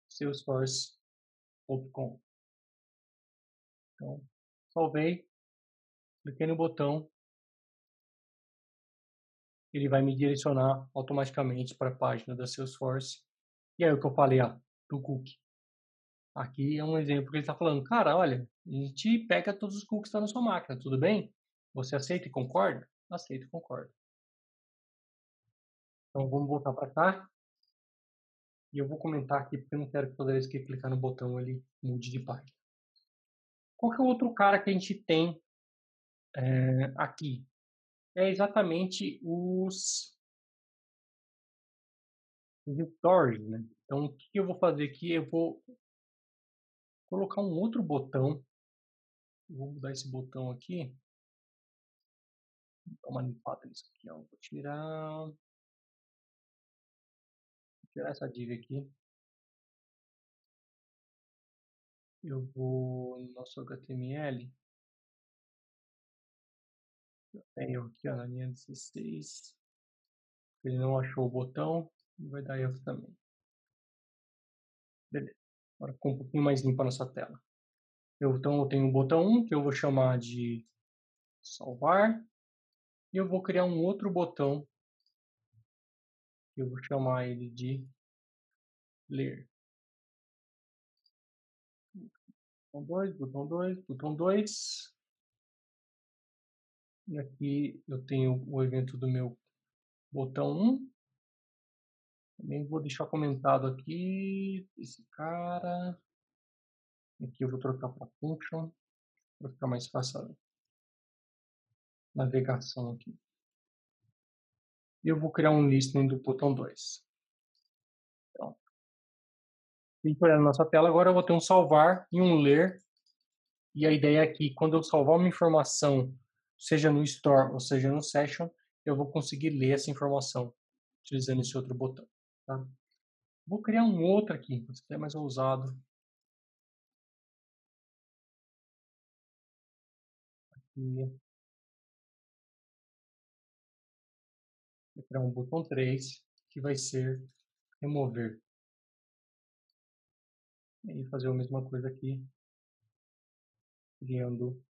Salesforce.com. Então, salvei, cliquei no botão ele vai me direcionar automaticamente para a página da Salesforce. E aí o que eu falei, ó, do cookie. Aqui é um exemplo que ele está falando, cara, olha, a gente pega todos os cookies que estão na sua máquina, tudo bem? Você aceita e concorda? Aceito e concordo. Então vamos voltar para cá. E eu vou comentar aqui, porque eu não quero que toda vez que clicar no botão ele mude de página. Qual que é o outro cara que a gente tem é, aqui? É exatamente os, stories, né? Então, o que eu vou fazer aqui? Eu vou colocar um outro botão. Vou mudar esse botão aqui. Vou dar uma limpada nisso aqui, ó. Vou tirar tirar essa div aqui. Eu vou no nosso HTML. Eu tenho aqui ó, na linha 16. Ele não achou o botão, vai dar erro também. Beleza. Agora ficou um pouquinho mais limpa a nossa tela. Eu, então eu tenho o botão 1 que eu vou chamar de salvar. E eu vou criar um outro botão eu vou chamar ele de ler. Botão 2, botão 2, botão 2. E aqui eu tenho o evento do meu botão 1. Também vou deixar comentado aqui esse cara. Aqui eu vou trocar para function para ficar mais fácil a navegação aqui e eu vou criar um listening do botão 2. Então, clico na nossa tela, agora eu vou ter um salvar e um ler. E a ideia é que quando eu salvar uma informação, seja no store ou seja no session, eu vou conseguir ler essa informação utilizando esse outro botão. Tá? Vou criar um outro aqui, para ser mais ousado. Aqui. Vou criar um botão 3, que vai ser remover. E fazer a mesma coisa aqui, criando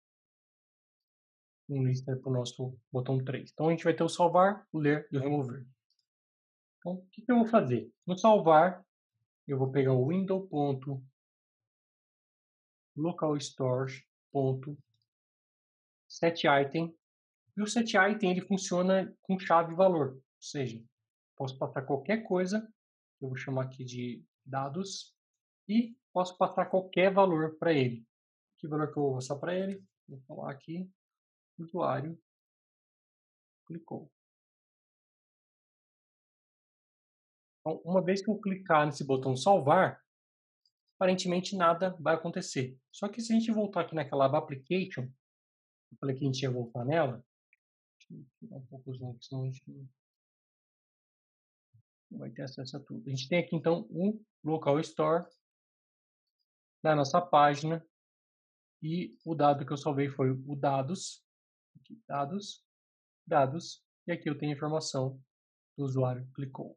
um listener para o nosso botão 3. Então a gente vai ter o salvar, o ler e o remover. Então o que, que eu vou fazer? No salvar, eu vou pegar o window.localstores.setItem e o setItem ele funciona com chave valor, ou seja, posso passar qualquer coisa, eu vou chamar aqui de dados, e posso passar qualquer valor para ele. Que valor que eu vou passar para ele? Vou falar aqui, usuário, clicou. Então, uma vez que eu clicar nesse botão salvar, aparentemente nada vai acontecer. Só que se a gente voltar aqui naquela aba application, eu falei que a gente ia voltar nela, tirar um pouco os senão a gente não vai ter acesso a tudo. A gente tem aqui então o local store na nossa página e o dado que eu salvei foi o dados, aqui, dados, dados, e aqui eu tenho informação do usuário clicou.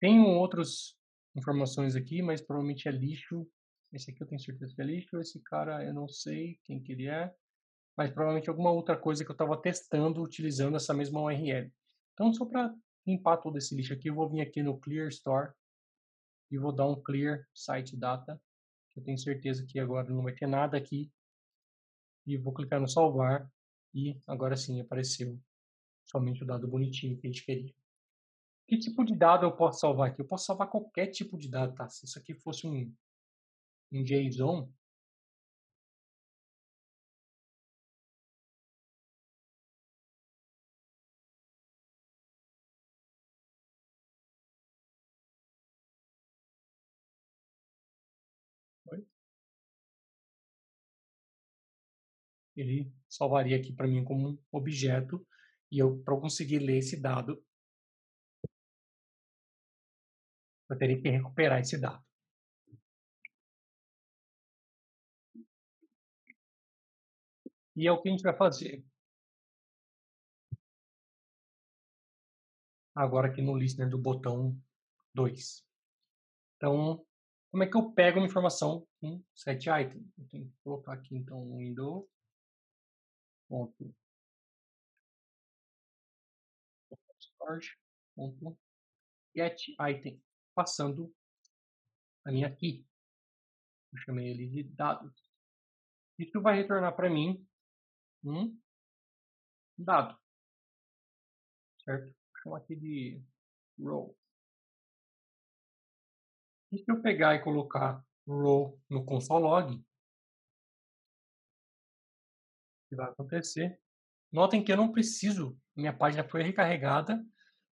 Tenho outras informações aqui, mas provavelmente é lixo. Esse aqui eu tenho certeza que é lixo, esse cara eu não sei quem que ele é mas provavelmente alguma outra coisa que eu estava testando utilizando essa mesma URL. Então, só para limpar todo esse lixo aqui, eu vou vir aqui no Clear Store e vou dar um Clear Site Data. Eu tenho certeza que agora não vai ter nada aqui. E vou clicar no salvar e agora sim apareceu somente o dado bonitinho que a gente queria. Que tipo de dado eu posso salvar aqui? Eu posso salvar qualquer tipo de dado, tá? Se isso aqui fosse um, um JSON, ele salvaria aqui para mim como um objeto e eu para conseguir ler esse dado eu teria que recuperar esse dado. E é o que a gente vai fazer. Agora aqui no listener do botão 2. Então, como é que eu pego uma informação com set item? Eu tenho que colocar aqui então um window ponto get passando a minha key. Eu chamei ele de dados. Isso vai retornar para mim um dado. Certo? Vou chamar aqui de row. E se eu pegar e colocar row no console log, que vai acontecer? Notem que eu não preciso, minha página foi recarregada,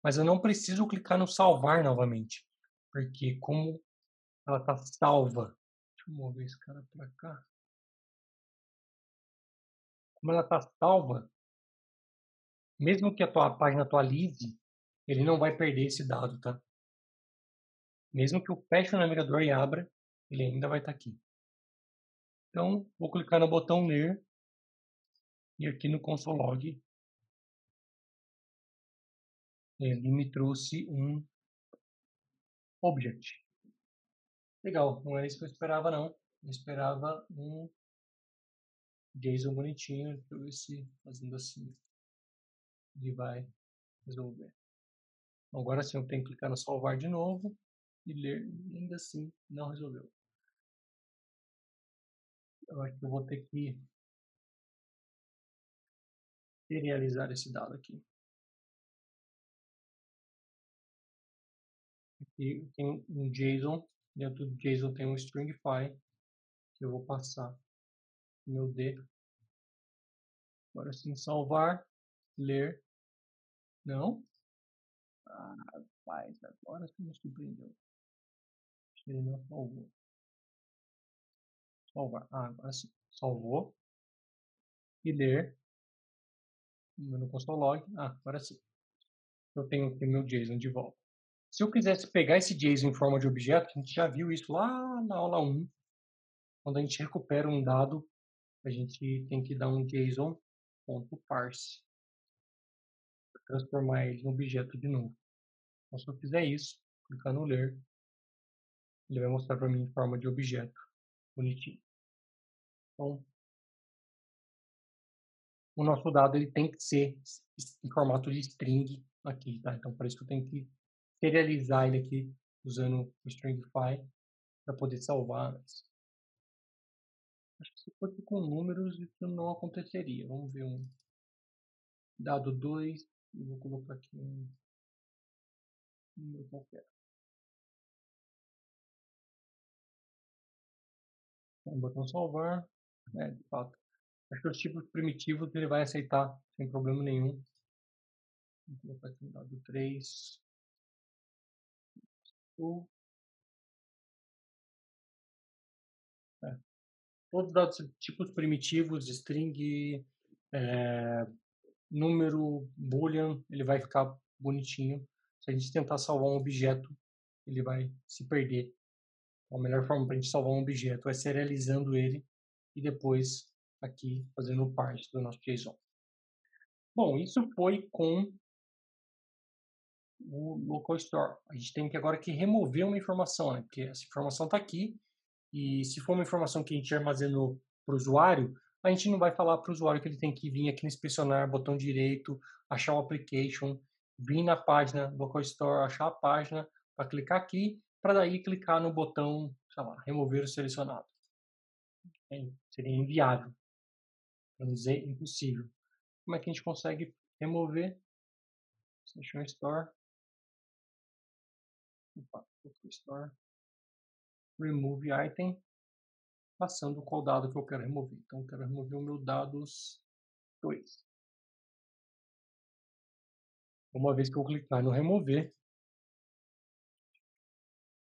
mas eu não preciso clicar no salvar novamente, porque como ela está salva, deixa eu mover esse cara para cá, como ela está salva, mesmo que a tua página atualize, ele não vai perder esse dado, tá? Mesmo que eu feche o navegador e abra, ele ainda vai estar tá aqui. Então, vou clicar no botão ler e aqui no console log ele me trouxe um object. Legal, não é isso que eu esperava não. Eu esperava um JSON bonitinho, ver se fazendo assim ele vai resolver. Agora sim eu tenho que clicar no salvar de novo e ler, ainda assim não resolveu. Eu acho que eu vou ter que serializar esse dado aqui. Aqui tem um JSON, dentro do JSON tem um stringify, que eu vou passar meu D. Agora sim, salvar, ler, não. Ah, rapaz, agora sim me surpreendeu. Ele não salvou. Salvar. Ah, agora sim. Salvou. E ler no console log. Ah, agora sim. Eu tenho aqui meu JSON de volta. Se eu quisesse pegar esse JSON em forma de objeto, a gente já viu isso lá na aula 1. Quando a gente recupera um dado, a gente tem que dar um JSON.parse para transformar ele em objeto de novo. Então, se eu fizer isso, clicar no ler, ele vai mostrar para mim em forma de objeto, bonitinho. Então, o nosso dado ele tem que ser em formato de string aqui, tá? Então, por isso eu tenho que serializar ele aqui usando o stringify para poder salvar. Acho que se fosse com números isso não aconteceria. Vamos ver um dado 2, vou colocar aqui um número qualquer. Vamos botar salvar, é, de fato. Acho que os tipos primitivos ele vai aceitar sem problema nenhum. Vou colocar aqui um dado 3. É. Todos os dados tipos primitivos, string, é, número, boolean, ele vai ficar bonitinho. Se a gente tentar salvar um objeto, ele vai se perder. Então, a melhor forma para a gente salvar um objeto é serializando ele e depois aqui fazendo parte do nosso JSON. Bom, isso foi com o local store. A gente tem que agora que remover uma informação, né? porque essa informação está aqui e se for uma informação que a gente armazenou para o usuário, a gente não vai falar para o usuário que ele tem que vir aqui no inspecionar, botão direito, achar o application, vir na página local store, achar a página para clicar aqui, para daí clicar no botão, sei lá, remover o selecionado. É, seria inviável para dizer impossível. Como é que a gente consegue remover? Session Store. Opa, Store. Remove Item. Passando qual dado que eu quero remover. Então, eu quero remover o meu dados 2. Uma vez que eu clicar no remover,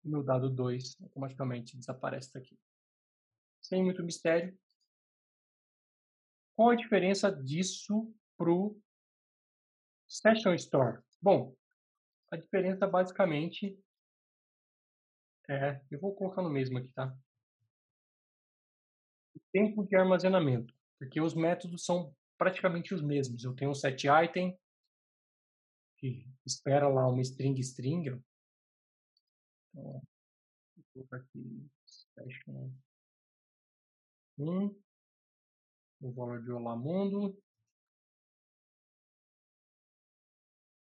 o meu dado 2 automaticamente desaparece daqui. Sem muito mistério, qual a diferença disso para o Session Store? Bom, a diferença basicamente é, eu vou colocar no mesmo aqui, tá? Tempo de armazenamento, porque os métodos são praticamente os mesmos. Eu tenho um set item que espera lá uma string string. Então, vou colocar aqui session 1 o valor de Olamundo.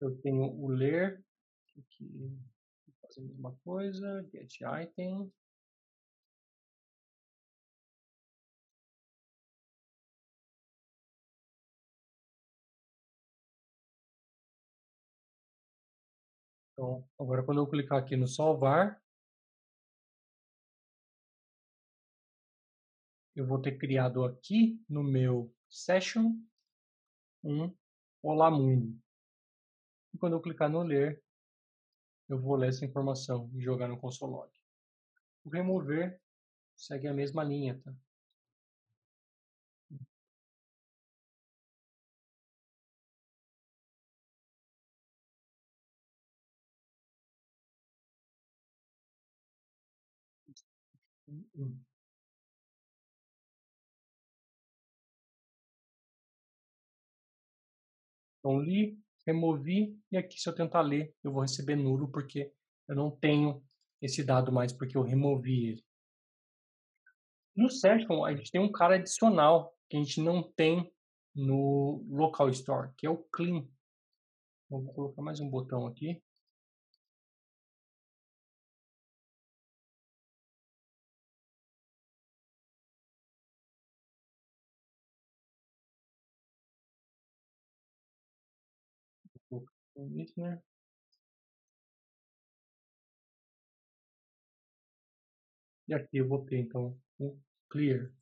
Eu tenho o ler, vou fazer a mesma coisa, get item. Então, agora quando eu clicar aqui no salvar, eu vou ter criado aqui no meu session um Olá Mundo. E quando eu clicar no ler, eu vou ler essa informação e jogar no console log. O remover segue a mesma linha, tá? Então, li, removi, e aqui se eu tentar ler, eu vou receber nulo, porque eu não tenho esse dado mais, porque eu removi ele. No Session, a gente tem um cara adicional, que a gente não tem no Local Store, que é o Clean. Vou colocar mais um botão aqui. Listener. E aqui eu vou ter então o clear.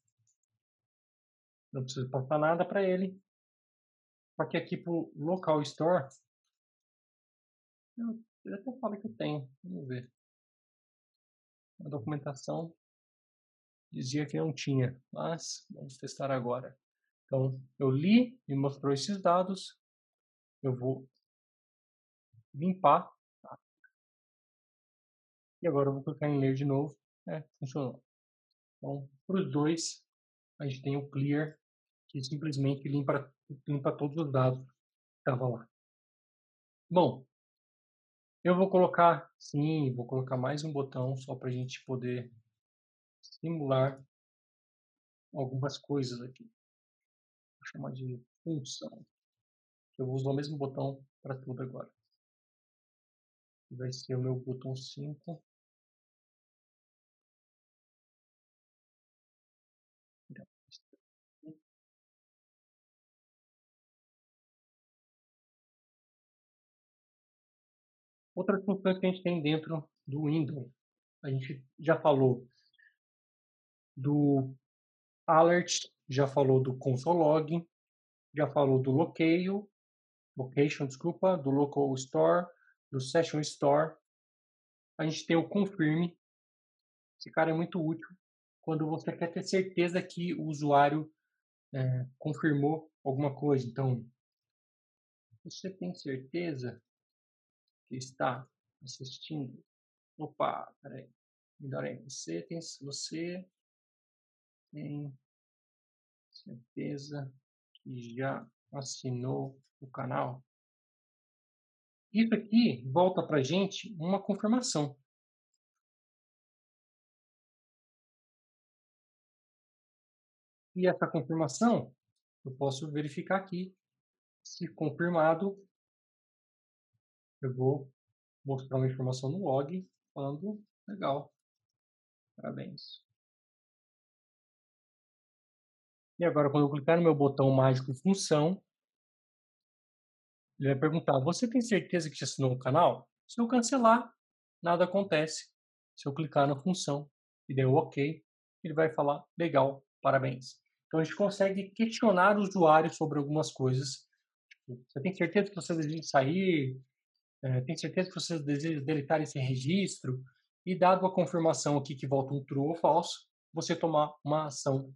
Não preciso passar nada para ele. Só que aqui para o local store, eu, até fala que eu tenho. Vamos ver. A documentação dizia que não tinha, mas vamos testar agora. Então, eu li, me mostrou esses dados, eu vou limpar. Tá? E agora eu vou clicar em ler de novo. É, funcionou. Então, para os dois, a gente tem o clear, que simplesmente limpa, limpa todos os dados que estavam lá. Bom, eu vou colocar, sim, vou colocar mais um botão só para a gente poder simular algumas coisas aqui. Vou chamar de função. Eu vou usar o mesmo botão para tudo agora vai ser o meu botão 5. Outras funções que a gente tem dentro do Windows. A gente já falou do alert, já falou do console log, já falou do location, location, desculpa, do local store, do Session Store, a gente tem o Confirm. Esse cara é muito útil quando você quer ter certeza que o usuário é, confirmou alguma coisa. Então, você tem certeza que está assistindo? Opa, peraí. Melhor aí. Você tem, você tem certeza que já assinou o canal? Isso aqui volta para gente uma confirmação. E essa confirmação, eu posso verificar aqui. Se confirmado, eu vou mostrar uma informação no log falando legal. Parabéns. E agora, quando eu clicar no meu botão mágico função, ele vai perguntar: Você tem certeza que já assinou o canal? Se eu cancelar, nada acontece. Se eu clicar na função e der OK, ele vai falar: Legal, parabéns. Então a gente consegue questionar o usuário sobre algumas coisas. Tipo, você tem certeza que você deseja sair? É, tem certeza que você deseja deletar esse registro? E dado a confirmação aqui que volta um true ou falso, você tomar uma ação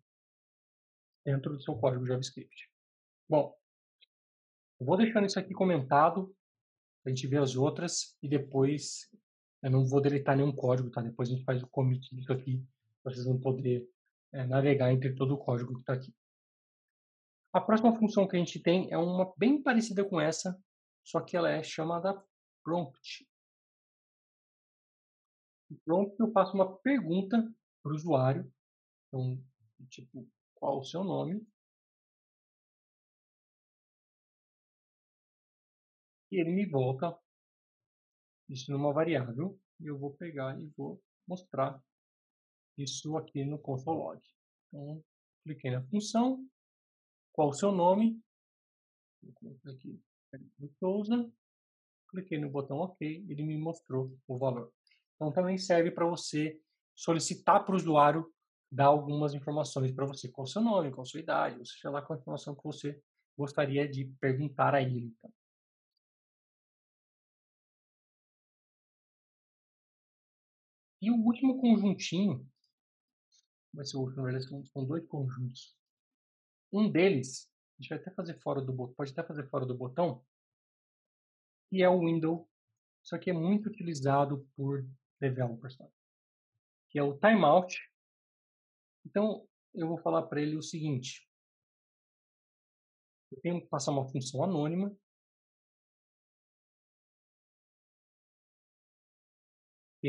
dentro do seu código JavaScript. Bom, eu vou deixando isso aqui comentado, a gente vê as outras e depois eu não vou deletar nenhum código, tá? Depois a gente faz o commit disso aqui, para vocês vão poder é, navegar entre todo o código que está aqui. A próxima função que a gente tem é uma bem parecida com essa, só que ela é chamada prompt. Prompt eu faço uma pergunta para o usuário, então, tipo, qual o seu nome? E ele me volta isso numa variável e eu vou pegar e vou mostrar isso aqui no console log. Então, cliquei na função, qual o seu nome, vou colocar aqui Souza, cliquei no botão OK, ele me mostrou o valor. Então também serve para você solicitar para o usuário dar algumas informações para você, qual o seu nome, qual a sua idade, ou seja lá qual a informação que você gostaria de perguntar a ele. Então. E o último conjuntinho, vai ser o último, na verdade são dois conjuntos. Um deles, a gente vai até fazer fora do botão, pode até fazer fora do botão, e é o window. Isso aqui é muito utilizado por developers, tá? que é o timeout então, eu vou falar para ele o seguinte. Eu tenho que passar uma função anônima.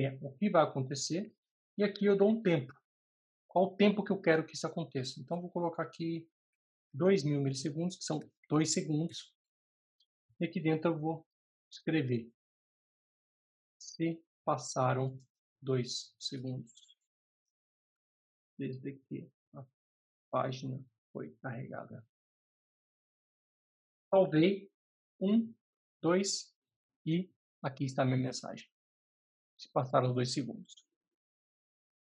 É o que vai acontecer. E aqui eu dou um tempo. Qual o tempo que eu quero que isso aconteça? Então, vou colocar aqui 2.000 milissegundos, que são 2 segundos. E aqui dentro eu vou escrever se passaram 2 segundos desde que a página foi carregada. Salvei um, dois e aqui está a minha mensagem. Se passaram dois segundos.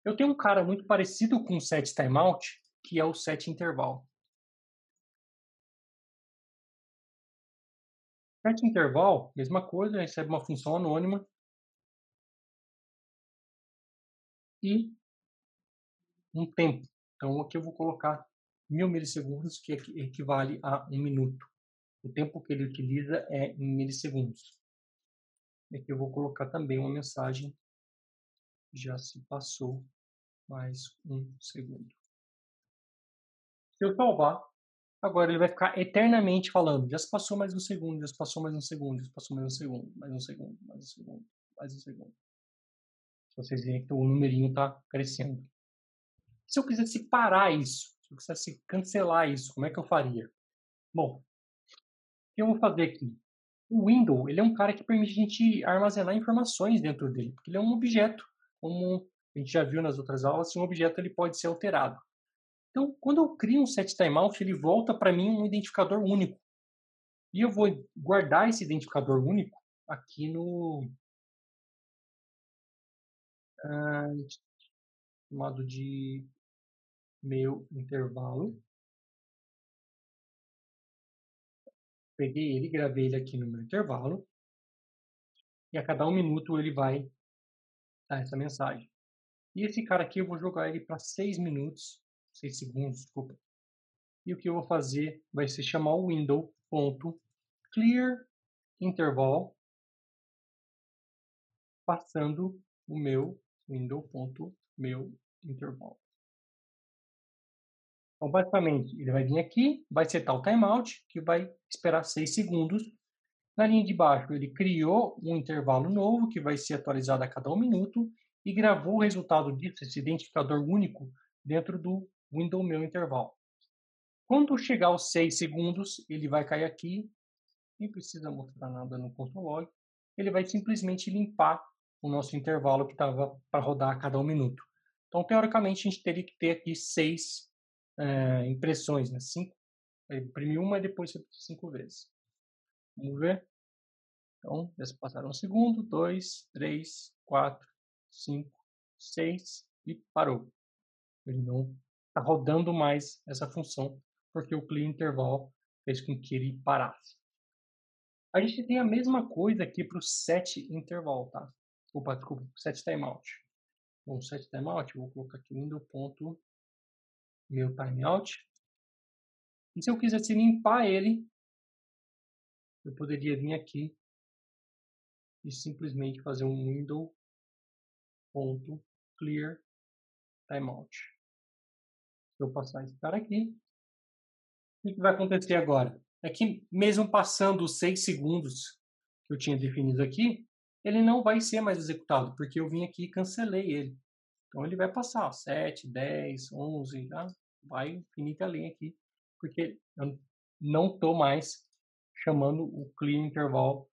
Eu tenho um cara muito parecido com o set timeout, que é o set intervalo. Set intervalo, mesma coisa, recebe uma função anônima e um tempo. Então aqui eu vou colocar mil milissegundos, que equivale a um minuto. O tempo que ele utiliza é em milissegundos. Aqui eu vou colocar também uma mensagem. Já se passou mais um segundo. Se eu salvar, agora ele vai ficar eternamente falando. Já se passou mais um segundo, já se passou mais um segundo, já se passou mais um segundo, mais um segundo, mais um segundo, mais um segundo. Se vocês verem que o numerinho está crescendo. Se eu quisesse parar isso, se eu quisesse cancelar isso, como é que eu faria? Bom, o que eu vou fazer aqui? O window, ele é um cara que permite a gente armazenar informações dentro dele, porque ele é um objeto, como a gente já viu nas outras aulas, um objeto ele pode ser alterado. Então, quando eu crio um set timeout, ele volta para mim um identificador único. E eu vou guardar esse identificador único aqui no ah, chamado de meu intervalo. Peguei ele, gravei ele aqui no meu intervalo. E a cada um minuto ele vai dar essa mensagem. E esse cara aqui eu vou jogar ele para 6 minutos, 6 segundos, desculpa. E o que eu vou fazer vai ser chamar o window ponto clear interval passando o meu window ponto meu intervalo. Então, basicamente, ele vai vir aqui, vai setar o timeout, que vai esperar 6 segundos. Na linha de baixo, ele criou um intervalo novo, que vai ser atualizado a cada um minuto, e gravou o resultado disso, esse identificador único, dentro do window meu intervalo. Quando chegar aos 6 segundos, ele vai cair aqui, nem precisa mostrar nada no console log, ele vai simplesmente limpar o nosso intervalo que estava para rodar a cada um minuto. Então, teoricamente, a gente teria que ter aqui seis é, impressões, né? Cinco, imprimi uma e depois repetir cinco vezes. Vamos ver? Então, já se passaram um segundo, dois, três, quatro, cinco, seis e parou. Ele não está rodando mais essa função porque o clear interval fez com que ele parasse. A gente tem a mesma coisa aqui para o set interval, tá? Opa, desculpa, set timeout. Bom, set timeout, vou colocar aqui window ponto meu timeout. E se eu quisesse limpar ele, eu poderia vir aqui e simplesmente fazer um window ponto clear timeout. Se eu passar esse cara aqui, o que vai acontecer agora? É que mesmo passando os 6 segundos que eu tinha definido aqui, ele não vai ser mais executado, porque eu vim aqui e cancelei ele. Então ele vai passar 7, 10, 11, tá? vai infinita linha aqui, porque eu não estou mais chamando o clear interval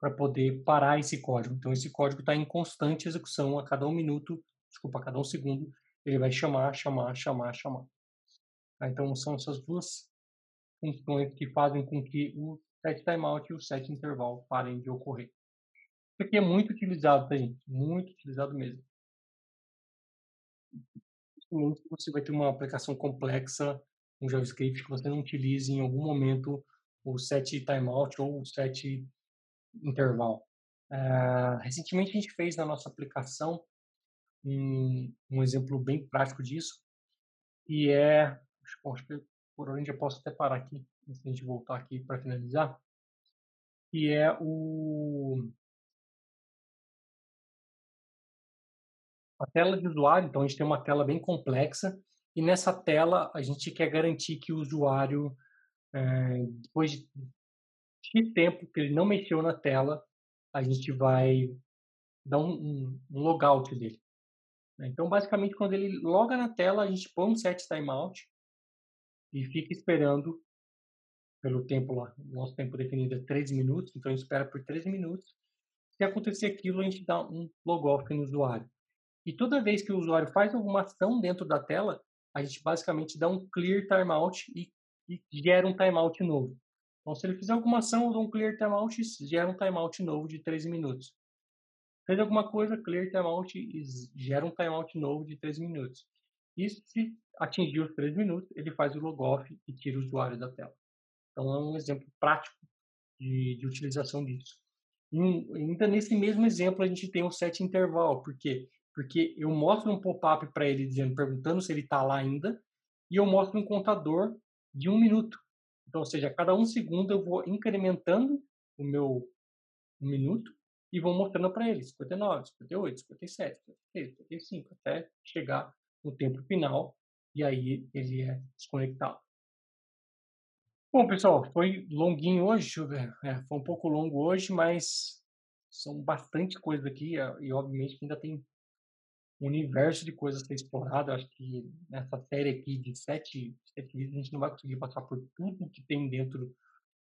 para poder parar esse código. Então, esse código está em constante execução a cada um minuto, desculpa, a cada um segundo, ele vai chamar, chamar, chamar, chamar. Tá? Então, são essas duas funções que fazem com que o set timeout e o set intervalo parem de ocorrer. Isso aqui é muito utilizado, tá, gente? Muito utilizado mesmo. Principalmente se você vai ter uma aplicação complexa um JavaScript que você não utilize em algum momento o set timeout ou o set interval. Uh, recentemente a gente fez na nossa aplicação um, um exemplo bem prático disso, e é, acho, que por onde eu posso até parar aqui, antes de a gente voltar aqui para finalizar, que é o a tela de usuário. Então a gente tem uma tela bem complexa e nessa tela a gente quer garantir que o usuário, é, depois de X tempo que ele não mexeu na tela, a gente vai dar um, um, um logout dele. Né. Então, basicamente, quando ele loga na tela, a gente põe um set timeout e fica esperando pelo tempo lá. Nosso tempo definido é 13 minutos, então a gente espera por 13 minutos. Se acontecer aquilo, a gente dá um logout no usuário. E toda vez que o usuário faz alguma ação dentro da tela, a gente basicamente dá um clear timeout e, e gera um timeout novo. Então, se ele fizer alguma ação, eu dou um clear timeout e gera um timeout novo de 13 minutos. Fez alguma coisa, clear timeout e gera um timeout novo de 13 minutos. E se atingir os 13 minutos, ele faz o logoff e tira o usuário da tela. Então, é um exemplo prático de, de utilização disso. E ainda nesse mesmo exemplo, a gente tem o set interval, porque porque eu mostro um pop-up para ele dizendo, perguntando se ele está lá ainda, e eu mostro um contador de um minuto. Então, ou seja, a cada um segundo eu vou incrementando o meu minuto e vou mostrando para ele 59, 58, 57, 56, 55, até chegar no tempo final e aí ele é desconectado. Bom, pessoal, foi longuinho hoje, deixa eu ver. É, foi um pouco longo hoje, mas são bastante coisas aqui e obviamente ainda tem universo de coisas a ser explorado. Acho que nessa série aqui de sete, sete vídeos a gente não vai conseguir passar por tudo que tem dentro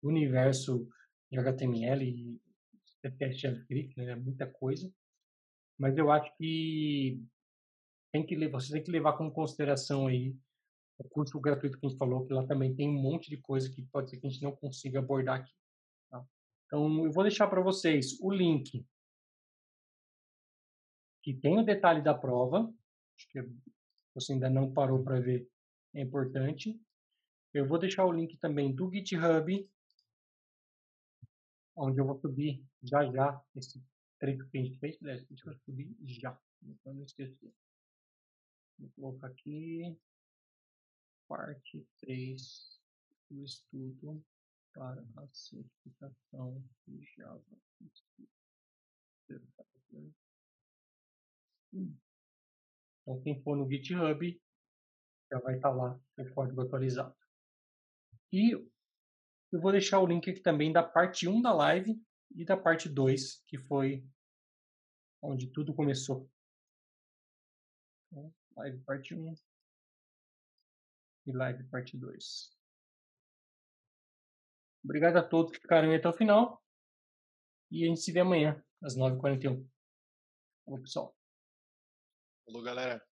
do universo de HTML e CSS JavaScript, né? É muita coisa. Mas eu acho que tem que você tem que levar como consideração aí o curso gratuito que a gente falou, que lá também tem um monte de coisa que pode ser que a gente não consiga abordar aqui. Tá? Então, eu vou deixar para vocês o link que tem o detalhe da prova, acho que você ainda não parou para ver, é importante. Eu vou deixar o link também do GitHub, onde eu vou subir já já esse trecho que a gente fez. Né? Deixa eu subir já, para não esquecer. Vou colocar aqui, parte 3 do estudo para a certificação de Java. Então, quem for no GitHub já vai estar lá o código atualizado. E eu vou deixar o link aqui também da parte 1 da live e da parte 2, que foi onde tudo começou. Então, live parte 1 e live parte 2. Obrigado a todos que ficaram aí até o final. E a gente se vê amanhã, às 9h41. Falou, pessoal. Falou, galera.